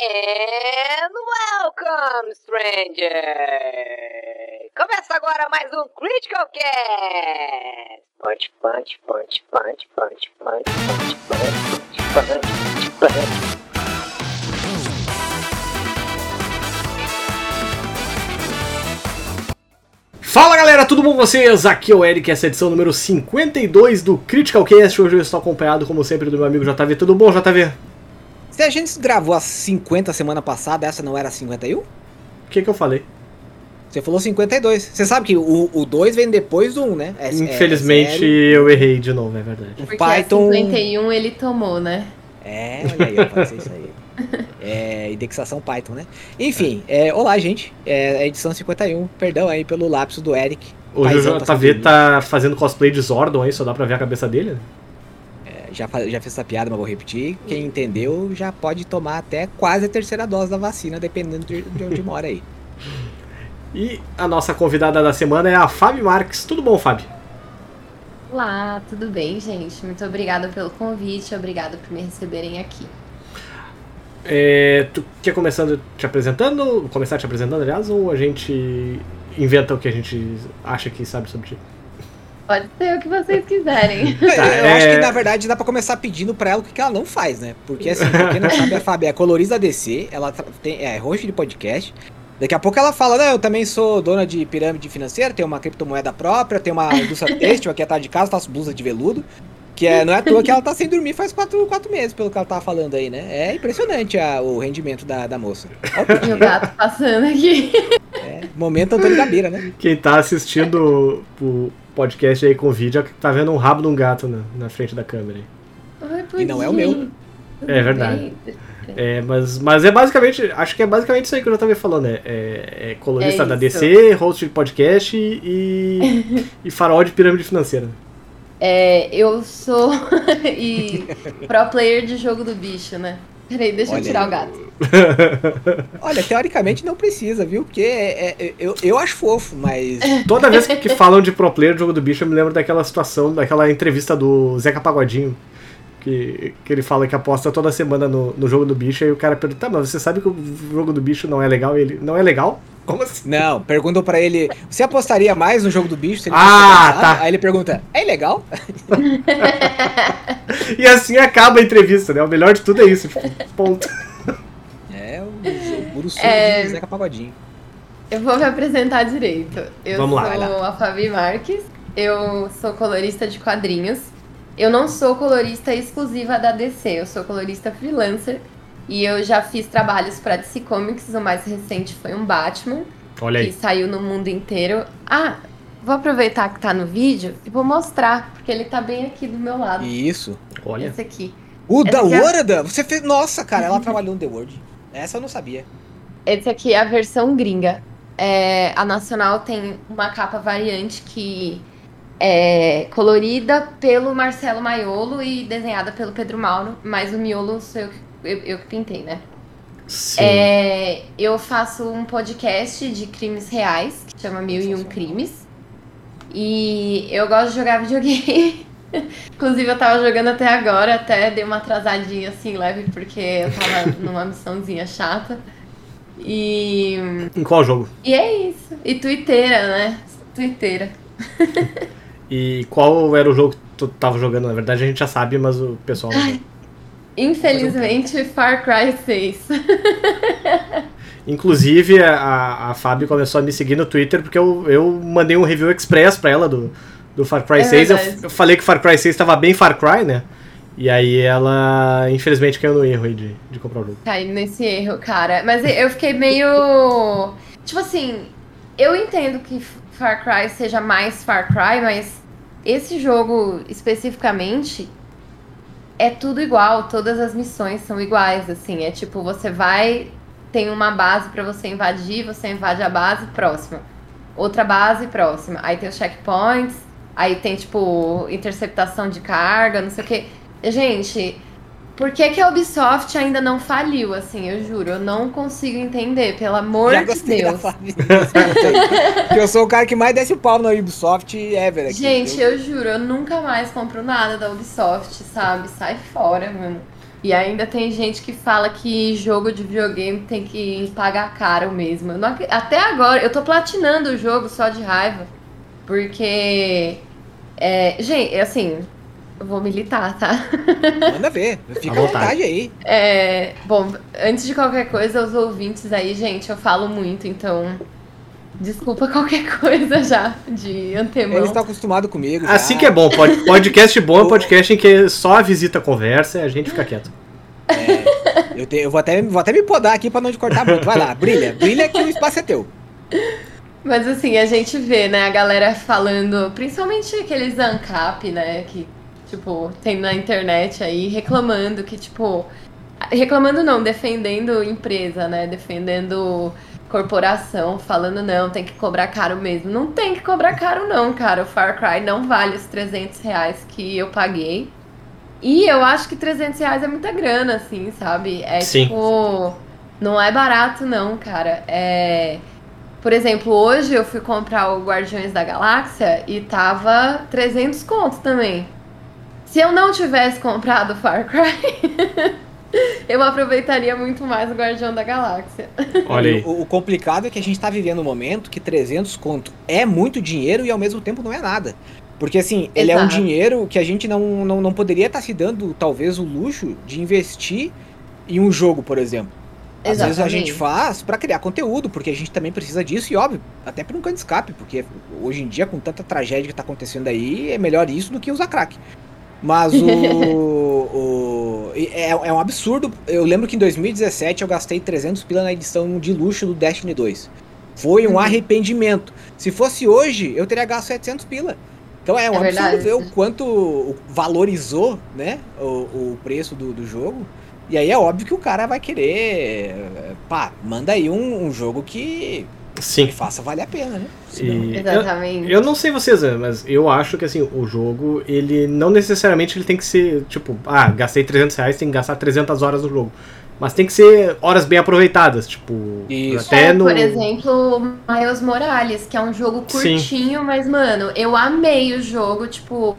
And welcome, stranger! Começa agora mais um Critical Cast! Punch, punch, punch, punch, punch, punch, punch, punch, punch. Fala galera, tudo bom com vocês? Aqui é o Eric, essa é a edição número 52 do Critical Cast. Hoje eu estou acompanhado, como sempre, do meu amigo JV. Tudo bom, JV? Se a gente gravou as 50 semana passada, essa não era 51? O que que eu falei? Você falou 52. Você sabe que o, o 2 vem depois do 1, né? É- é Infelizmente zero. eu errei de novo, é verdade. O Porque Python. a 51 ele tomou, né? É, olha aí, pode ser isso aí. É, indexação Python, né? Enfim, é, olá, gente. É a edição 51. Perdão aí pelo lapso do Eric. O tá JV sem tá fazendo cosplay de Zordon aí, só dá pra ver a cabeça dele. Já, já fiz essa piada, mas vou repetir. Quem entendeu já pode tomar até quase a terceira dose da vacina, dependendo de, de onde mora aí. E a nossa convidada da semana é a Fabi Marques. Tudo bom, Fabi? Olá, tudo bem, gente? Muito obrigada pelo convite, obrigada por me receberem aqui. É, tu quer começando te apresentando? Começar te apresentando, aliás, ou a gente inventa o que a gente acha que sabe sobre ti? Pode ser o que vocês quiserem. eu é- acho que na verdade dá pra começar pedindo pra ela o que que ela não faz, né? Porque assim, pra quem não sabe, a Fábio é colorista da DC, ela tem, é host de podcast. Daqui a pouco ela fala, não, eu também sou dona de pirâmide financeira, tenho uma criptomoeda própria, tenho uma indústria têxtil aqui atrás de casa, faço blusa de veludo. Que é, não é à toa que ela tá sem dormir faz quatro, quatro meses, pelo que ela tava falando aí, né? É impressionante a- o rendimento da, da moça. Ó, o gato passando aqui. é, momento Antônio Gabeira, né? Quem tá assistindo o podcast aí com vídeo tá vendo um rabo de um gato na, na frente da câmera. aí. Oi, E não é o meu. É verdade. É, mas, mas é basicamente, acho que é basicamente isso aí que eu já tava falando, né? É, é colorista É da. DC, host de podcast e, e farol de pirâmide financeira. É, eu sou e pro player de jogo do bicho, né? Peraí, deixa Olha eu tirar aí. o gato. Olha, teoricamente não precisa, viu? Porque é- é- eu, eu acho fofo, mas. Toda vez que, que falam de pro player de jogo do bicho, eu me lembro daquela situação, daquela entrevista do Zeca Pagodinho. Que, que ele fala que aposta toda semana no, no jogo do bicho, aí o cara pergunta, tá, mas você sabe que o jogo do bicho não é legal? E ele, não é legal? Como assim? Não, perguntam pra ele, você apostaria mais no jogo do bicho se ele Ah, fosse lançado?" tá. Aí ele pergunta, é ilegal? E assim acaba a entrevista, né? O melhor de tudo é isso, tipo, ponto. É o, Buruçu É. de Zeca Pagodinho. Eu vou me apresentar direito. Eu Vamos lá, sou lá. a Fabi Marques, eu sou colorista de quadrinhos. Eu não sou colorista exclusiva da DC, eu sou colorista freelancer. E eu já fiz trabalhos para DC Comics, o mais recente foi um Batman, Olha que aí. saiu no mundo inteiro. Ah, vou aproveitar que tá no vídeo e vou mostrar, porque ele tá bem aqui do meu lado. Isso. Olha. Esse aqui. O da Essa aqui é-? Você fez. Nossa, cara, ela trabalhou no The World. Essa eu não sabia. Esse aqui é a versão gringa. É, a Nacional tem uma capa variante que é colorida pelo Marcelo Maiolo e desenhada pelo Pedro Mauro, mas o miolo sou eu que, eu, eu que pintei, né? Sim. É, eu faço um podcast de crimes reais, que chama Mil e Um Crimes. E eu gosto de jogar videogame. Inclusive, eu tava jogando até agora, até dei uma atrasadinha assim, leve, porque eu tava numa missãozinha chata. E, Em qual jogo? e é isso. E twitteira, né? Twitteira. E qual era o jogo que tu tava jogando? Na verdade a gente já sabe, mas o pessoal sabe. Infelizmente, Far Cry 6. Inclusive, a, a Fábio começou a me seguir no Twitter porque eu, eu mandei um review express pra ela do, do Far Cry É 6. Eu, eu falei que Far Cry 6 tava bem Far Cry, né? E aí ela, infelizmente, caiu no erro aí de, de comprar o jogo. Caí nesse erro, cara. Mas eu fiquei meio. Tipo assim, eu entendo que Far Cry seja mais Far Cry, mas esse jogo especificamente é tudo igual. Todas as missões são iguais, assim. É tipo, você vai, tem uma base pra você invadir, você invade a base próxima. Outra base próxima. Aí tem os checkpoints, aí tem, tipo, interceptação de carga, não sei o quê. Gente, por que, que a Ubisoft ainda não faliu, assim? Eu juro, eu não consigo entender, pelo amor Já de da Deus. Porque eu sou o cara que mais desce o pau na Ubisoft ever aqui. Gente, eu juro, eu nunca mais compro nada da Ubisoft, sabe? Sai fora, mano. E ainda tem gente que fala que jogo de videogame tem que pagar caro mesmo. Eu não até agora, eu tô platinando o jogo só de raiva. Porque. É, gente, assim. Vou militar, tá? Manda ver. Fica À vontade. vontade aí. É, bom, antes de qualquer coisa, os ouvintes aí, gente, eu falo muito, então. Desculpa qualquer coisa já de antemão. Eles estão acostumados comigo. já. Assim que é bom. Pod- Podcast bom é um podcast em que só a visita conversa e a gente fica quieto. Eu, te- eu vou, até, vou até me podar aqui pra não te cortar muito. Vai lá, brilha. Brilha que o espaço é teu. Mas assim, a gente vê, né, a galera falando, principalmente aqueles ANCAP, né, que, tipo, tem na internet aí, reclamando que, tipo. Reclamando não, defendendo empresa, né? Defendendo corporação, falando não, tem que cobrar caro mesmo. Não tem que cobrar caro, não, cara. O Far Cry não vale os 300 reais que eu paguei. E eu acho que 300 reais é muita grana, assim, sabe? É Sim. tipo. Não é barato, não, cara. É. Por exemplo, hoje eu fui comprar o Guardiões da Galáxia e tava 300 conto também. Se eu não tivesse comprado o Far Cry, eu aproveitaria muito mais o Guardião da Galáxia. Olha aí. O, o complicado é que a gente tá vivendo um momento que 300 conto é muito dinheiro e ao mesmo tempo não é nada. Porque assim, ele é um dinheiro que a gente não, não, não poderia estar se dando, talvez, o luxo de investir em um jogo, por exemplo. Às vezes a Exatamente. gente faz pra criar conteúdo, porque a gente também precisa disso, e óbvio, até por um canto de escape, porque hoje em dia, com tanta tragédia que tá acontecendo aí, é melhor isso do que usar crack. Mas o. o é, é um absurdo. Eu lembro que em 2017 eu gastei 300 pila na edição de luxo do Destiny 2. Foi um Uhum. arrependimento. Se fosse hoje, eu teria gasto 700 pila. Então é um É absurdo verdade. ver o quanto valorizou né, o, o preço do, do jogo. E aí é óbvio que o cara vai querer. Pá, manda aí um, um jogo que, Sim. que faça valer a pena, né? E eu, Exatamente. eu não sei vocês, mas eu acho que assim, o jogo, ele não necessariamente ele tem que ser, tipo, ah, gastei 300 reais, tem que gastar 300 horas no jogo. Mas tem que ser horas bem aproveitadas, tipo, Isso. até É, no... Por exemplo, Miles Morales, que é um jogo Sim. curtinho, mas, mano, eu amei o jogo, tipo.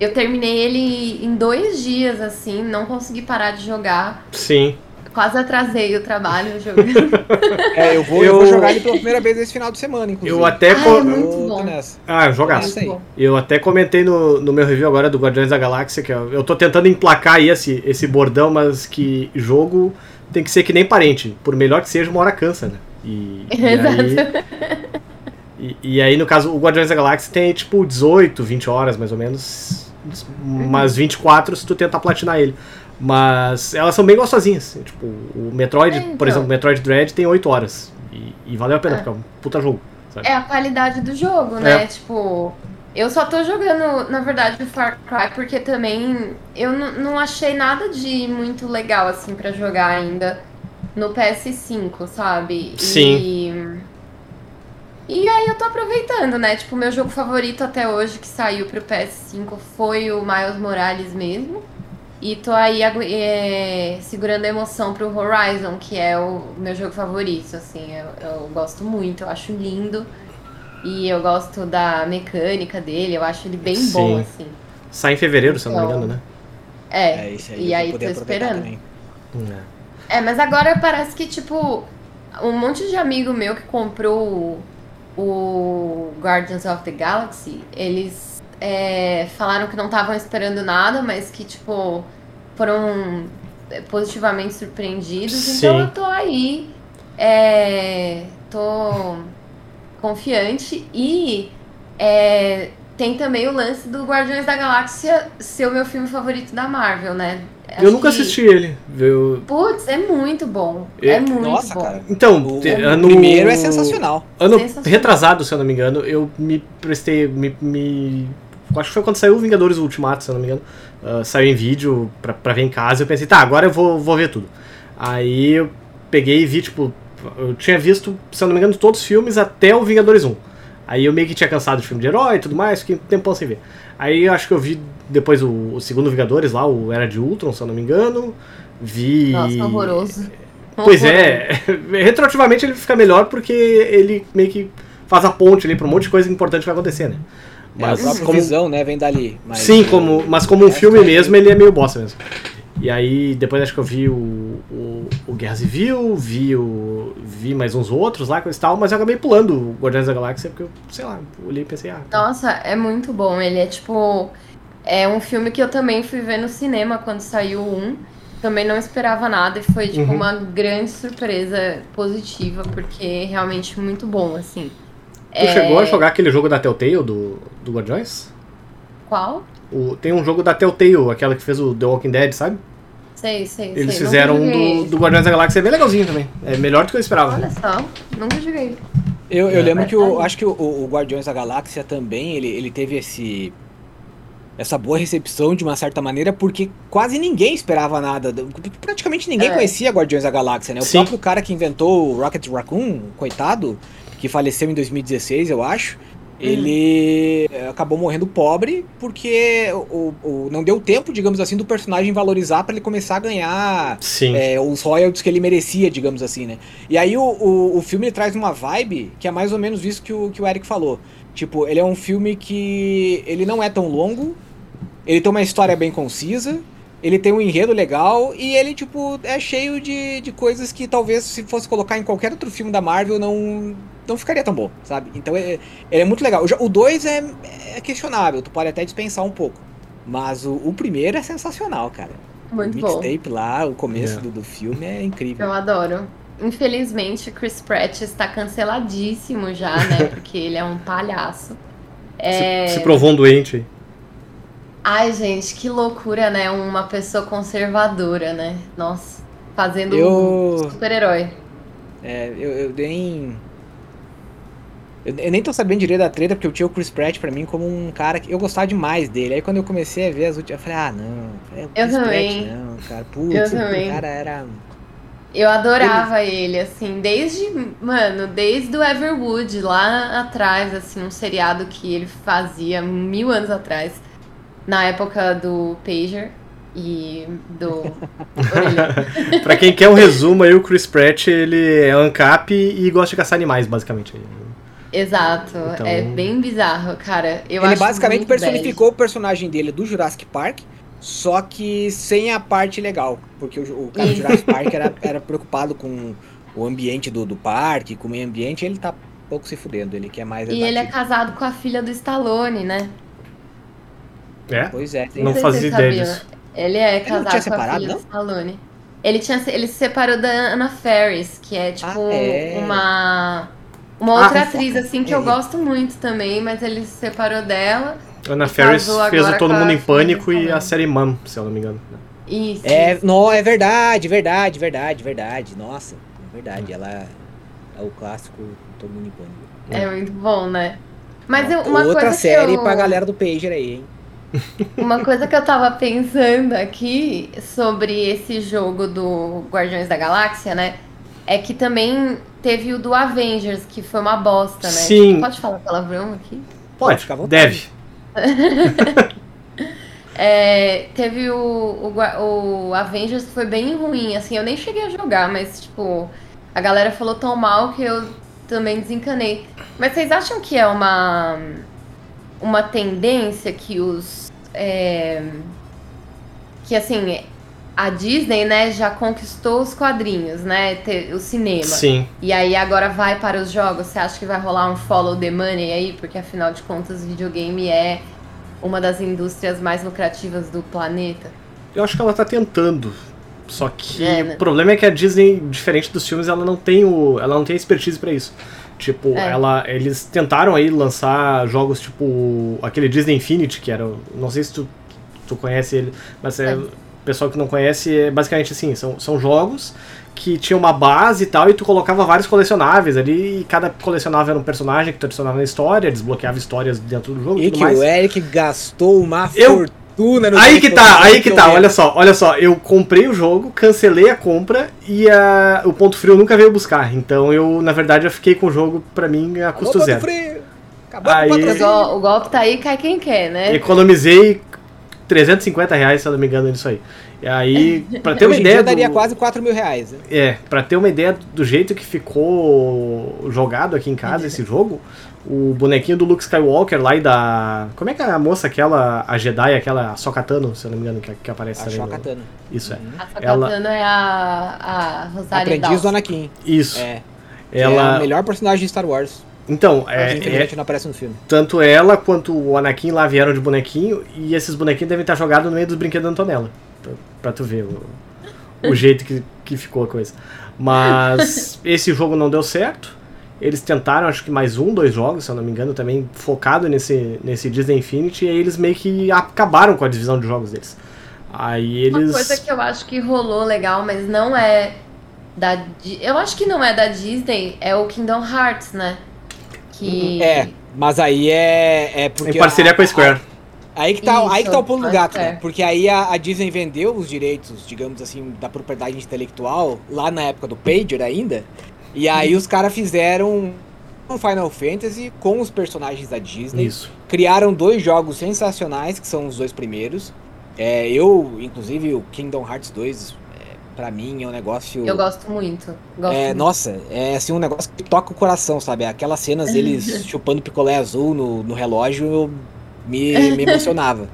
Eu terminei ele em dois dias, assim, não consegui parar de jogar. Sim. Quase atrasei o trabalho jogando. É, eu vou, eu... Eu- vou jogar ele pela primeira vez esse final de semana, inclusive. Eu até... Ah, co- é muito Eu bom. nessa. Ah, jogaço. Isso aí. Bom. Eu até comentei no, no meu review agora do Guardiões da Galáxia que eu, eu tô tentando emplacar aí esse, esse bordão, mas que jogo tem que ser que nem parente. Por melhor que seja, uma hora cansa, né? E, e aí, e, e aí, no caso, o Guardiões da Galáxia tem tipo 18, 20 horas mais ou menos. Umas 24 se tu tentar platinar ele. Mas elas são bem gostosinhas. Tipo, o Metroid, É, por então. exemplo, o Metroid Dread tem 8 horas. E, e valeu a pena, É. porque é um puta jogo. Sabe? É a qualidade do jogo, né? É. Tipo, eu só tô jogando, na verdade, o Far Cry porque também eu não achei nada de muito legal, assim, pra jogar ainda no PS5, sabe? Sim. E, e aí eu tô aproveitando, né? Tipo, meu jogo favorito até hoje que saiu pro PS5 foi o Miles Morales mesmo. E tô aí é, segurando a emoção pro Horizon, que é o meu jogo favorito, assim, eu, eu gosto muito, eu acho lindo. E eu gosto da mecânica dele, eu acho ele bem bom, Sim. assim. Sai em fevereiro, se eu não me Então, engano, né? É, É, aí e aí tô esperando. também. É. É, mas agora parece que, tipo, um monte de amigo meu que comprou o Guardians of the Galaxy, eles é, falaram que não estavam esperando nada, mas que, tipo, foram é, positivamente surpreendidos. Sim. Então eu tô aí, é, tô confiante e é, tem também o lance do Guardiões da Galáxia ser o meu filme favorito da Marvel, né? Eu Acho nunca que- assisti ele. Eu... Putz, é muito bom. É- É, muito Nossa, bom. cara. Então, o ano... primeiro é sensacional. Ano Sensacional. retrasado, se eu não me engano, eu me prestei. Me, me- Acho que foi quando saiu o Vingadores Ultimato, se eu não me engano. ah, saiu em vídeo pra, pra ver em casa. Eu pensei, tá, agora eu vou, vou ver tudo. Aí eu peguei e vi, tipo. Eu tinha visto, se eu não me engano, todos os filmes até o Vingadores 1. Aí eu meio que tinha cansado de filme de herói e tudo mais, fiquei um tempão sem ver. Aí eu acho que eu vi depois o, o segundo Vingadores lá, o Era de Ultron, se eu não me engano. Vi. Nossa, horroroso. Pois é, retroativamente ele fica melhor porque ele meio que faz a ponte ali pra um monte de coisa importante que vai acontecer, né? Mas Mas a como, visão, né, vem dali. Mas sim, o- como, mas como um o filme é mesmo, ele é meio bosta mesmo. E aí, depois acho que eu vi o, o, o Guerra Civil, vi, o, vi mais uns outros lá, coisa e tal, mas eu acabei pulando o Guardiões da Galáxia, porque eu, sei lá, olhei e pensei, ah. Nossa, é muito bom. Ele é tipo. É um filme que eu também fui ver no cinema quando saiu um. Também não esperava nada e foi tipo Uhum. uma grande surpresa positiva, porque realmente muito bom, assim. Tu chegou a jogar aquele jogo da Telltale do, do Guardiões? Qual? O, tem um jogo da Telltale, aquela que fez o The Walking Dead, sabe? Sei, sei, Eles sei. fizeram um do, do Guardiões da Galáxia, é bem legalzinho também. É melhor do que eu esperava. Olha só, nunca joguei. Eu, eu É. lembro que o, Vai acho que o, o Guardiões da Galáxia também, ele, ele teve esse essa boa recepção de uma certa maneira, porque quase ninguém esperava nada. Praticamente ninguém É. conhecia Guardiões da Galáxia, né? O Sim. próprio cara que inventou o Rocket Raccoon, coitado, que faleceu em 2016, eu acho. Ele acabou morrendo pobre porque o, o- não deu tempo, digamos assim, do personagem valorizar para ele começar a ganhar é, os royalties que ele merecia, digamos assim, né? E aí o, o, o filme traz uma vibe que é mais ou menos isso que o, que o Eric falou. Tipo, ele é um filme que ele não é tão longo, ele tem uma história bem concisa, ele tem um enredo legal e ele, tipo, é cheio de, de coisas que talvez se fosse colocar em qualquer outro filme da Marvel não, não ficaria tão bom, sabe? Então é, ele é muito legal. O 2 é, é questionável, tu pode até dispensar um pouco. Mas o, o primeiro é sensacional, cara. Muito o mixtape lá, o começo É. do, do filme é incrível. Eu adoro. Infelizmente, Chris Pratt está canceladíssimo já, né? Porque ele é um palhaço. É... Se, se provou um doente aí. Ai, gente, que loucura, né? Uma pessoa conservadora, né? Nossa, fazendo Eu- um super-herói. É, eu, eu nem. Eu, eu nem tô sabendo direito da treta, porque eu tinha o Chris Pratt pra mim como um cara que eu gostava demais dele. Aí quando eu comecei a ver as últimas, eu falei, ah, não. É o Chris também. Pratt, não, cara. Putz, Eu o também. cara era. Eu adorava ele, assim, desde, mano, desde o Everwood, lá atrás, assim, um seriado que ele fazia mil anos atrás, na época do Pager e do pra quem quer um resumo aí, o Chris Pratt, ele é ANCAP e gosta de caçar animais, basicamente. Exato, Então- é bem bizarro, cara. Eu ele acho basicamente personificou o personagem dele do Jurassic Park, só que sem a parte legal. Porque o, o cara do. Jurassic Park era, era preocupado com o ambiente do, do parque, com o meio ambiente, ele tá pouco se fudendo. Ele quer mais. bad. E ele é casado com a filha do Stallone, né? É? Pois é, Não se fazia ideia disso. Ele é não casado tinha com a separado, filha não? Stallone. Ele, tinha, ele se separou da Anna Ferris, que é tipo Ah, é. uma uma outra Ah, atriz assim que é. eu gosto muito também, mas ele se separou dela. Ana E Ferris fez o Todo Mundo em Pânico e a série Mom, se eu não me engano. Isso. É, não, é verdade, verdade, verdade, verdade. Nossa, é verdade. Ela é o clássico Todo Mundo em Pânico. É muito bom, né? Mas eu, uma Outra coisa série que eu, pra galera do Pager aí, hein? Uma coisa que eu tava pensando aqui sobre esse jogo do Guardiões da Galáxia, né? É que também teve o do Avengers, que foi uma bosta, né? Sim. Pode falar palavrão aqui? Pode, fica à vontade. deve. É, teve o, o, o Avengers que foi bem ruim, assim, eu nem cheguei a jogar, mas tipo, a galera falou tão mal que eu também desencanei. Mas vocês acham que é uma, uma tendência que os. É, que assim, a Disney, né, já conquistou os quadrinhos, né? O cinema. Sim. E aí agora vai para os jogos. Você acha que vai rolar um follow the money aí? Porque afinal de contas, videogame é uma das indústrias mais lucrativas do planeta. Eu acho que ela tá tentando. Só que É, né? o problema é que a Disney, diferente dos filmes, ela não tem o, ela não tem expertise pra isso. Tipo, É. ela, eles tentaram aí lançar jogos tipo aquele Disney Infinity, que era, não sei se tu, tu conhece ele, mas é, É. o pessoal que não conhece é basicamente assim, são, são jogos que tinha uma base e tal, e tu colocava vários colecionáveis ali, e cada colecionável era um personagem que tu adicionava na história, desbloqueava histórias dentro do jogo e E tudo que mais. o Eric gastou uma Eu- fortuna no Aí que tá, aí que eu tá, olha só, olha só, eu comprei o jogo, cancelei a compra e a, o ponto frio nunca veio buscar. Então eu, na verdade, eu fiquei com o jogo pra mim a Alô, custo Ponto zero. Frio. Acabou Aí- com o O, golpe tá aí, cai quem quer, né? Economizei 350 reais, se eu não me engano, nisso aí. E aí, pra ter uma Hoje em dia ideia. daria do- quase 4 mil reais. Né? É, pra ter uma ideia do jeito que ficou jogado aqui em casa esse jogo, o bonequinho do Luke Skywalker lá e da. Como é que é a moça aquela, a Jedi, aquela Sokatano, se eu não me engano, que, que aparece A também. no-. Isso é. A Ela- Sakatano é a, a Rosário Aprendiz do Dawson. Anakin. Isso. É. É Ela. a melhor personagem de Star Wars. Então, É, é, é, Infelizmente não aparece no filme. tanto ela quanto o Anakin lá vieram de bonequinho, e esses bonequinhos devem estar jogados no meio dos brinquedos da Antonella. Pra, pra tu ver o, o jeito que, que ficou a coisa. Mas esse jogo não deu certo. Eles tentaram, acho que mais um, dois jogos, se eu não me engano, também focado nesse, nesse Disney Infinity, e aí eles meio que acabaram com a divisão de jogos deles. Aí Uma eles. coisa que eu acho que rolou legal, mas não é da. Eu acho que não é da Disney, é o Kingdom Hearts, né? Que. É, mas aí é, é porque. Em parceria com a Square. Aí que tá, aí que tá o pulo do Isso, gato, é. né? Porque aí a, a Disney vendeu os direitos, digamos assim, da propriedade intelectual lá na época do Pager ainda. E aí os caras fizeram um Final Fantasy com os personagens da Disney. Isso. Criaram dois jogos sensacionais, que são os dois primeiros. É, eu, inclusive, o Kingdom Hearts 2, é, pra mim, é um negócio. Eu gosto muito. Gosto É, muito. nossa, é assim um negócio que toca o coração, sabe? Aquelas cenas deles chupando picolé azul no, no relógio eu me, me emocionava.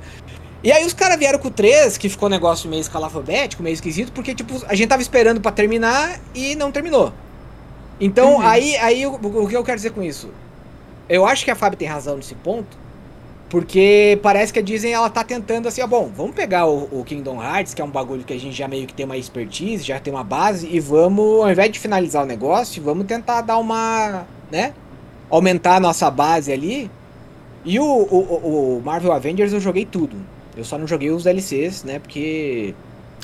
E aí os caras vieram com o 3, que ficou um negócio meio escalafobético, meio esquisito, porque tipo, a gente tava esperando pra terminar e não terminou. Então, Uhum. aí, aí o, o que eu quero dizer com isso? Eu acho que a Fábio tem razão nesse ponto, porque parece que a Disney ela tá tentando assim, ó, bom, vamos pegar o, o Kingdom Hearts, que é um bagulho que a gente já meio que tem uma expertise, já tem uma base, e vamos, ao invés de finalizar o negócio, vamos tentar dar uma, né, aumentar a nossa base ali. E o, o, o- Marvel Avengers eu joguei tudo. Eu só não joguei os DLCs, né, porque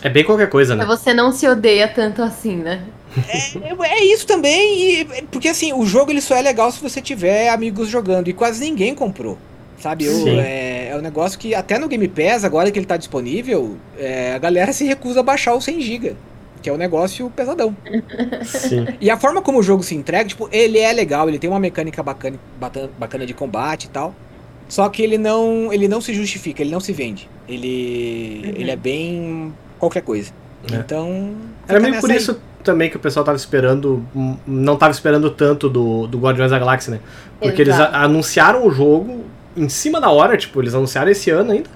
É bem qualquer coisa, né? Mas Você não se odeia tanto assim, né? É, é isso também, e, porque assim, o jogo ele só é legal se você tiver amigos jogando, e quase ninguém comprou. Sabe, eu, é, é um negócio que até no Game Pass, agora que ele tá disponível, é, a galera se recusa a baixar o 100GB, que é um negócio pesadão. Sim. E a forma como o jogo se entrega, tipo, ele é legal, ele tem uma mecânica bacana, bacana de combate e tal. Só que ele não, ele não se justifica, ele não se vende. Ele, ele é bem qualquer coisa. É. Então. Era meio por aí. isso também que o pessoal tava esperando, hum, não tava esperando tanto do, do Guardiões da Galáxia, né? Porque eles Exato. a- anunciaram o jogo em cima da hora, tipo, eles anunciaram esse ano ainda.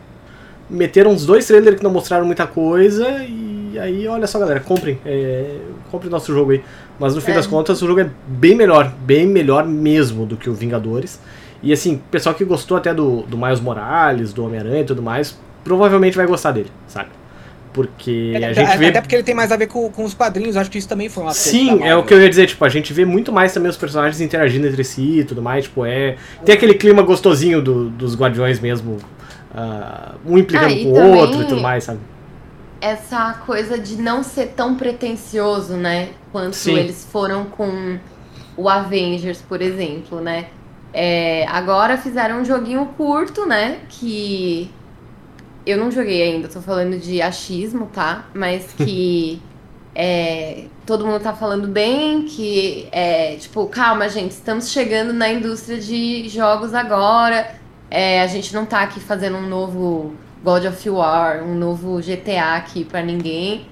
Meteram uns dois trailers que não mostraram muita coisa e aí, olha só, galera, comprem, é, comprem nosso jogo aí. Mas no fim É. das contas, o jogo é bem melhor, bem melhor mesmo do que o Vingadores. E assim, pessoal que gostou até do, do Miles Morales, do Homem-Aranha e tudo mais, provavelmente vai gostar dele, sabe? Porque a É, gente até vê porque ele tem mais a ver com, com os quadrinhos, acho que isso também foi uma Sim, é o que eu ia dizer, tipo, a gente vê muito mais também os personagens interagindo entre si e tudo mais, tipo, é. Tem aquele clima gostosinho do- dos Guardiões mesmo. ah, um implicando Ah, com o outro e tudo mais, sabe? Essa coisa de não ser tão pretencioso, né? Quanto Sim. eles foram com o Avengers, por exemplo, né? É, agora fizeram um joguinho curto, né? Que eu não joguei ainda, tô falando de achismo, tá? Mas que é, todo mundo tá falando bem, que é tipo, calma, gente, estamos chegando na indústria de jogos agora. É, a gente não tá aqui fazendo um novo God of War, um novo GTA aqui pra ninguém.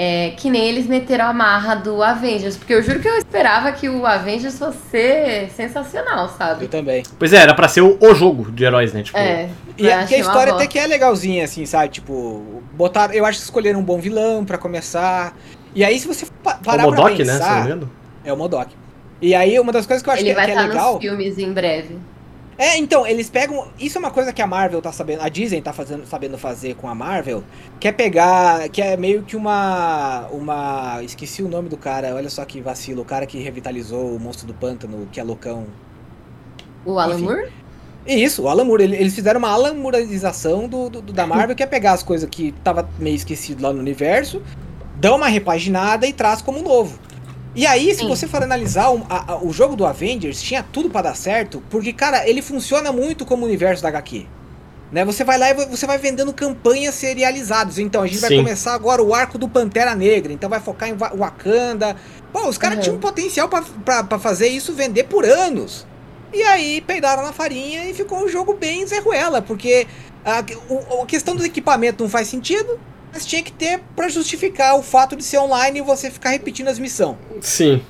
É, que nem eles meteram a marra do Avengers, porque eu juro que eu esperava que o Avengers fosse ser sensacional, Eu sabe? também. Pois é, era pra ser o, o jogo de heróis, né? Tipo, É. E eu é a uma história até que é legalzinha, assim, sabe? Tipo, botaram. Eu acho que escolheram um bom vilão pra começar. E aí, se você pa- o parar Modok, pra né? Se eu não me pensar. engano. é o Modok. E aí, uma das coisas que eu acho Ele que, vai que é estar legal. nos filmes em breve. É, então, eles pegam. Isso é uma coisa que a Marvel tá sabendo. A Disney tá fazendo, sabendo fazer com a Marvel. Que é pegar. Que é meio que uma. Uma. Esqueci o nome do cara. Olha só que vacilo. O cara que revitalizou o monstro do pântano, que é loucão. O Alan Enfim. Moore? E isso, o Alan Moore, ele- eles fizeram uma alamurização do, do- do- da Marvel, que é pegar as coisas que tava meio esquecido lá no universo, dá uma repaginada e traz como novo. E aí, se Sim. você for analisar o, a- a- o jogo do Avengers, tinha tudo pra dar certo, porque, cara, ele funciona muito como o universo da HQ. Né? Você vai lá e você vai vendendo campanhas serializadas. Então, a gente vai Sim. começar agora o arco do Pantera Negra. Então, vai focar em Wa- Wakanda. Pô, os caras Uhum. tinham um potencial pra fazer isso vender por anos. E aí peidaram na farinha e ficou um jogo bem zerruela, porque a, o- a questão do equipamento não faz sentido, mas tinha que ter pra justificar o fato de ser online e você ficar repetindo as missões. Sim.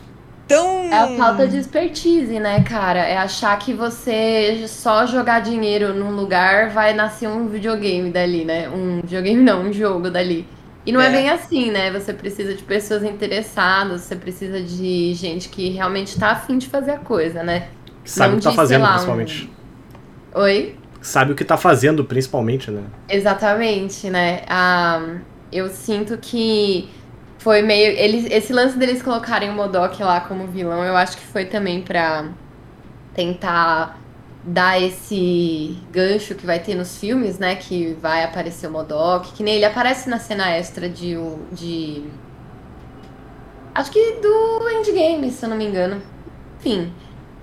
Então. É a falta de expertise, né, cara? É achar que você só jogar dinheiro num lugar vai nascer um videogame dali, né? Um videogame não, um jogo dali. E não é, É. bem assim, né? Você precisa de pessoas interessadas, você precisa de gente que realmente tá afim de fazer a coisa, né? Sabe Não o que tá de, fazendo, lá, um- principalmente. Oi? Sabe o que tá fazendo, principalmente, né? Exatamente, né? Ah, eu sinto que foi meio. Eles, esse lance deles colocarem o Modok lá como vilão, eu acho que foi também pra tentar dar esse gancho que vai ter nos filmes, né? Que vai aparecer o Modok, que nem ele aparece na cena extra de. de acho que do Endgame, se eu não me engano. Enfim.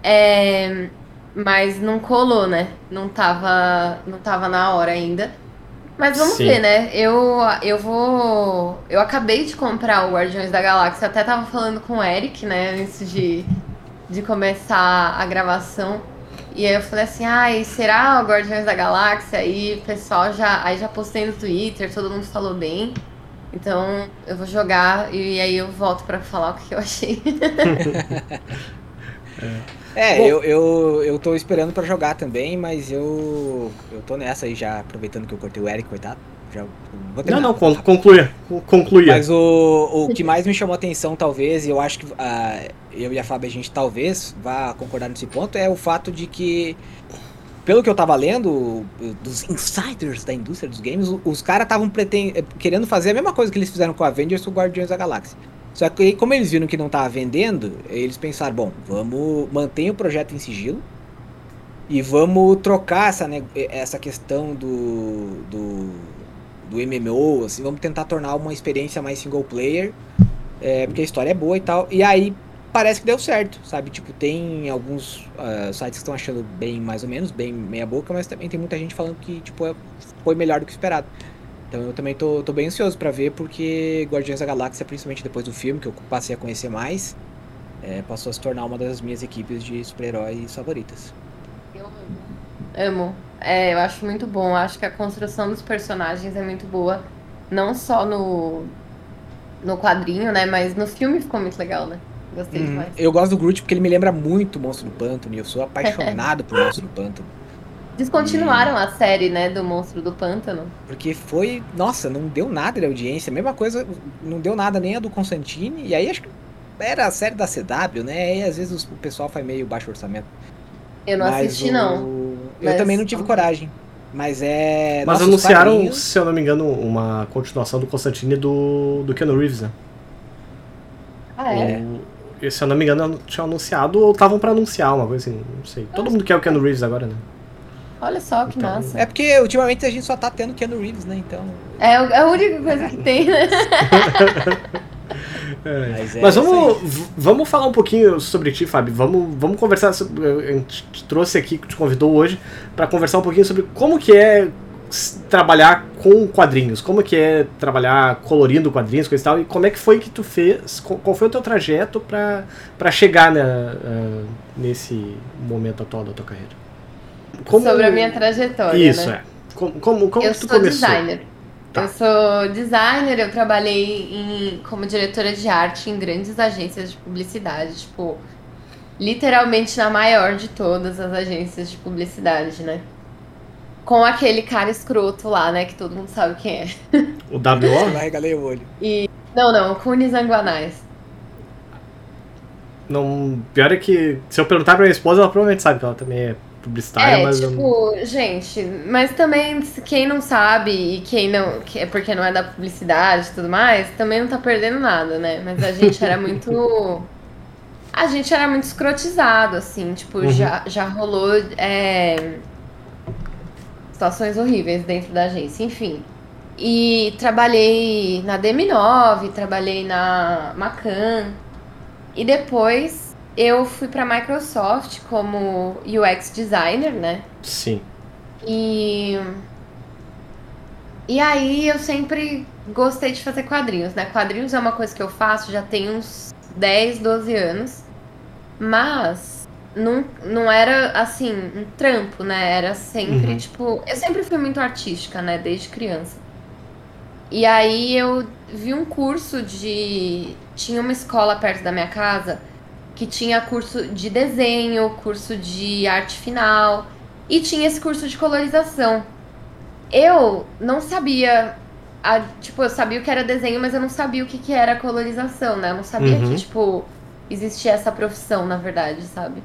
É, mas não colou, né? Não tava, não tava na hora ainda. Mas vamos Sim. ver, né? Eu, eu vou. Eu acabei de comprar o Guardiões da Galáxia. Até tava falando com o Eric, né? Antes de, de começar a gravação. E aí eu falei assim, ai, será o Guardiões da Galáxia? Aí o pessoal já. Aí já postei no Twitter, todo mundo falou bem. Então eu vou jogar e aí eu volto pra falar o que eu achei. É, Bom. eu, eu, eu tô esperando pra jogar também, mas eu. Eu tô nessa aí já, aproveitando que eu cortei o Eric, coitado. Já vou Não, terminar. não, con- concluia. Concluía. Mas o, o que mais me chamou a atenção, talvez, e eu acho que ah, eu e a Fábio, a gente talvez vá concordar nesse ponto, é o fato de que, pelo que eu tava lendo, dos insiders da indústria dos games, os caras estavam querendo fazer a mesma coisa que eles fizeram com a Avengers com o Guardiões da Galáxia. Só que aí, como eles viram que não tava vendendo, eles pensaram, bom, vamos manter o projeto em sigilo e vamos trocar essa, ne- essa questão do, do, do MMO, assim, vamos tentar tornar uma experiência mais single player, é, porque a história é boa e tal. E aí parece que deu certo, sabe? Tipo, tem alguns ah, sites que estão achando bem mais ou menos, bem meia boca, mas também tem muita gente falando que tipo, é- foi melhor do que esperado. Então eu também tô, tô bem ansioso pra ver, porque Guardiões da Galáxia, principalmente depois do filme, que eu passei a conhecer mais, é, passou a se tornar uma das minhas equipes de super-heróis favoritas. Eu amo. Amo. É, eu acho muito bom. Acho que a construção dos personagens é muito boa. Não só no, no quadrinho, né? Mas no filme ficou muito legal, né? Gostei Uhum. demais. Eu gosto do Groot porque ele me lembra muito o Monstro do Pântano, e eu sou apaixonado por Monstro do Pântano. Descontinuaram a série, né? Do Monstro do Pântano. Porque foi. Nossa, não deu nada de audiência. Mesma coisa, não deu nada nem a do Constantine. E aí acho que era a série da CW, né? E às vezes o pessoal faz meio baixo orçamento. Eu não Mas assisti, o- não. Eu Mas- também não tive coragem. Mas é. Mas nossa, os anunciaram, quadrinhos- se eu não me engano, uma continuação do Constantine do, do Keanu Reeves, né? Ah, é? O- e, se eu não me engano, tinham anunciado ou estavam pra anunciar uma coisa assim, não sei. Todo mundo quer o Keanu Reeves agora, né? Olha só que Então- massa. É porque ultimamente a gente só tá tendo Keanu Reeves, né? Então. É a a única coisa que tem, né? Mas, é Mas vamos, vamos falar um pouquinho sobre ti, Fábio. Vamos, vamos conversar. Sobre, a gente te trouxe aqui, te convidou hoje, para conversar um pouquinho sobre como que é trabalhar com quadrinhos, como que é trabalhar colorindo quadrinhos, coisa e tal, e como é que foi que tu fez, qual foi o teu trajeto para chegar né, ah, nesse momento atual da tua carreira? Como- Sobre a minha trajetória, Isso, né? é. Como, como, como eu tu sou começou? designer. Tá. Eu sou designer, eu trabalhei em- como diretora de arte em grandes agências de publicidade, tipo, literalmente na maior de todas as agências de publicidade, né? Com aquele cara escroto lá, né, que todo mundo sabe quem é. O WO? Eu arregalei o olho. Não, não, Cune Zanguanais. Não, pior é que se eu perguntar pra minha esposa, ela provavelmente sabe que ela também é publicitária, É, mas não- tipo, gente, mas também quem não sabe e quem não, que é porque não é da publicidade e tudo mais, também não tá perdendo nada, né? Mas a gente era muito a gente era muito escrotizado, assim, tipo, Uhum. já, já rolou é, situações horríveis dentro da agência, enfim. E trabalhei na DM9, trabalhei na Macan. E depois eu fui pra Microsoft como UX designer, né? Sim. E e aí eu sempre gostei de fazer quadrinhos, né? Quadrinhos é uma coisa que eu faço já tem uns 10, 12 anos. Mas não, não era assim, um trampo, né? Era sempre, Uhum. tipo. Eu sempre fui muito artística, né? Desde criança. E aí eu vi um curso de. Tinha uma escola perto da minha casa que tinha curso de desenho, curso de arte final e tinha esse curso de colorização. Eu não sabia. a- tipo, eu sabia o que era desenho, mas eu não sabia o que, que era colorização, né? Eu não sabia Uhum. que, tipo, existia essa profissão, na verdade, sabe?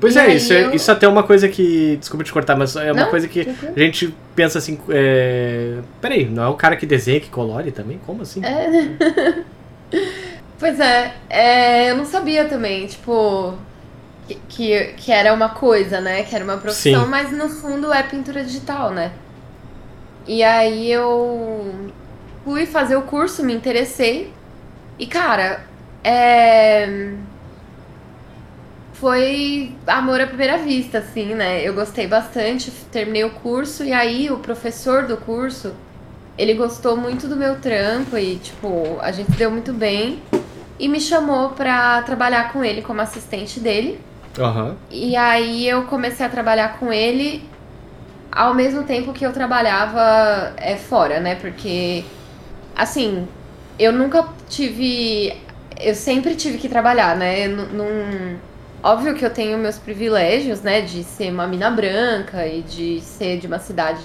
Pois E é, isso, é- eu- isso até é uma coisa que. Desculpa te cortar, mas é uma Não, coisa que tranquilo. a gente pensa assim. É... Peraí, não é o cara que desenha, que colore também? Como assim? É. pois é, é, eu não sabia também, tipo, que, que, era uma coisa, né? Que era uma profissão, Sim. mas no fundo é pintura digital, né? E aí eu fui fazer o curso, me interessei. E, cara, é. Foi amor à primeira vista, assim, né? Eu gostei bastante, terminei o curso, e aí o professor do curso ele gostou muito do meu trampo e, tipo, a gente deu muito bem. E me chamou pra trabalhar com ele como assistente dele. Aham. E aí eu comecei a trabalhar com ele ao mesmo tempo que eu trabalhava é, fora, né? Porque, assim, eu nunca tive. Eu sempre tive que trabalhar, né? Num... Óbvio que eu tenho meus privilégios, né? De ser uma mina branca e de ser de uma cidade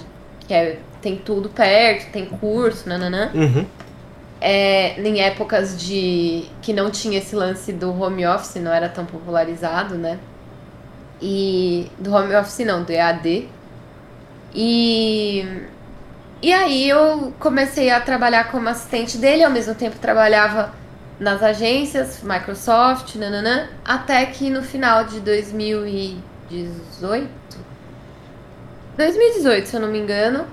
que é, tem tudo perto, tem curso, nananã. Uhum. É, em épocas de que não tinha esse lance do home office, não era tão popularizado, né? E do home office não, do EAD. E e aí eu comecei a trabalhar como assistente dele, ao mesmo tempo trabalhava nas agências, Microsoft, nananã, até que no final de 2018, 2018, se eu não me engano,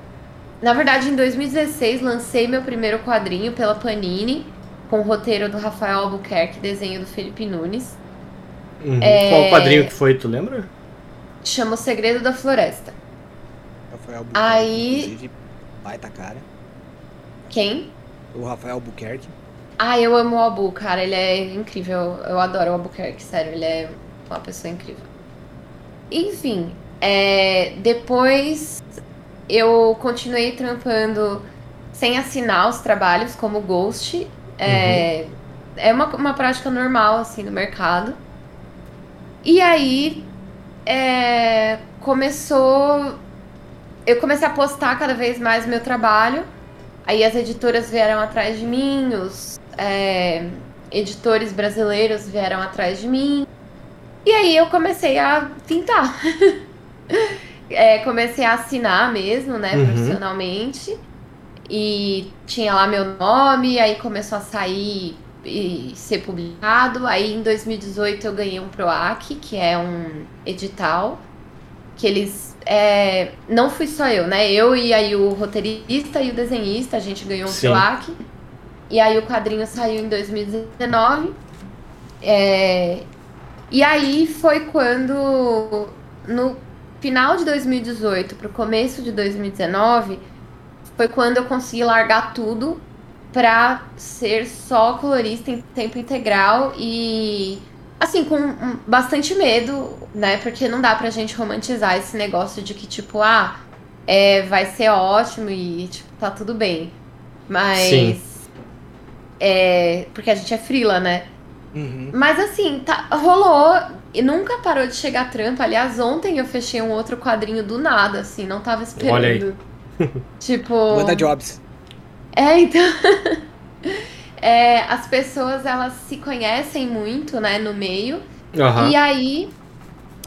na verdade, em 2016, lancei meu primeiro quadrinho pela Panini, com o roteiro do Rafael Albuquerque, desenho do Felipe Nunes. Uhum. É. Qual quadrinho que foi, tu lembra? Chama O Segredo da Floresta. Rafael Albuquerque, Aí- inclusive, baita cara. Quem? O Rafael Albuquerque. Ah, eu amo o Albu, cara. Ele é incrível. Eu adoro o Albuquerque, sério. Ele é uma pessoa incrível. Enfim, é, depois eu continuei trampando sem assinar os trabalhos como Ghost. É, é uma, uma prática normal, assim, no mercado. E aí é, começou. Eu comecei a postar cada vez mais meu trabalho. Aí as editoras vieram atrás de mim, os é, editores brasileiros vieram atrás de mim. E aí eu comecei a pintar. É, comecei a assinar mesmo, né, Uhum. profissionalmente. E tinha lá meu nome, aí começou a sair e ser publicado. Aí em 2018 eu ganhei um PROAC, que é um edital que eles. é, não fui só eu, né? Eu e aí o roteirista e o desenhista, a gente ganhou um Sim. PROAC. E aí o quadrinho saiu em 2019. É, e aí foi quando, no final de 2018 pro começo de 2019, foi quando eu consegui largar tudo pra ser só colorista em tempo integral e assim com bastante medo, né? Porque não dá pra gente romantizar esse negócio de que tipo, ah, é, vai ser ótimo e tipo, tá tudo bem. Mas Sim. é, porque a gente é frila, né? Uhum. Mas assim, tá, rolou e nunca parou de chegar trampo. Aliás, ontem eu fechei um outro quadrinho do nada, assim, não tava esperando. Olha aí. tipo. Manda Jobs. É, então. É, as pessoas elas se conhecem muito, né, no meio. Aham. E aí,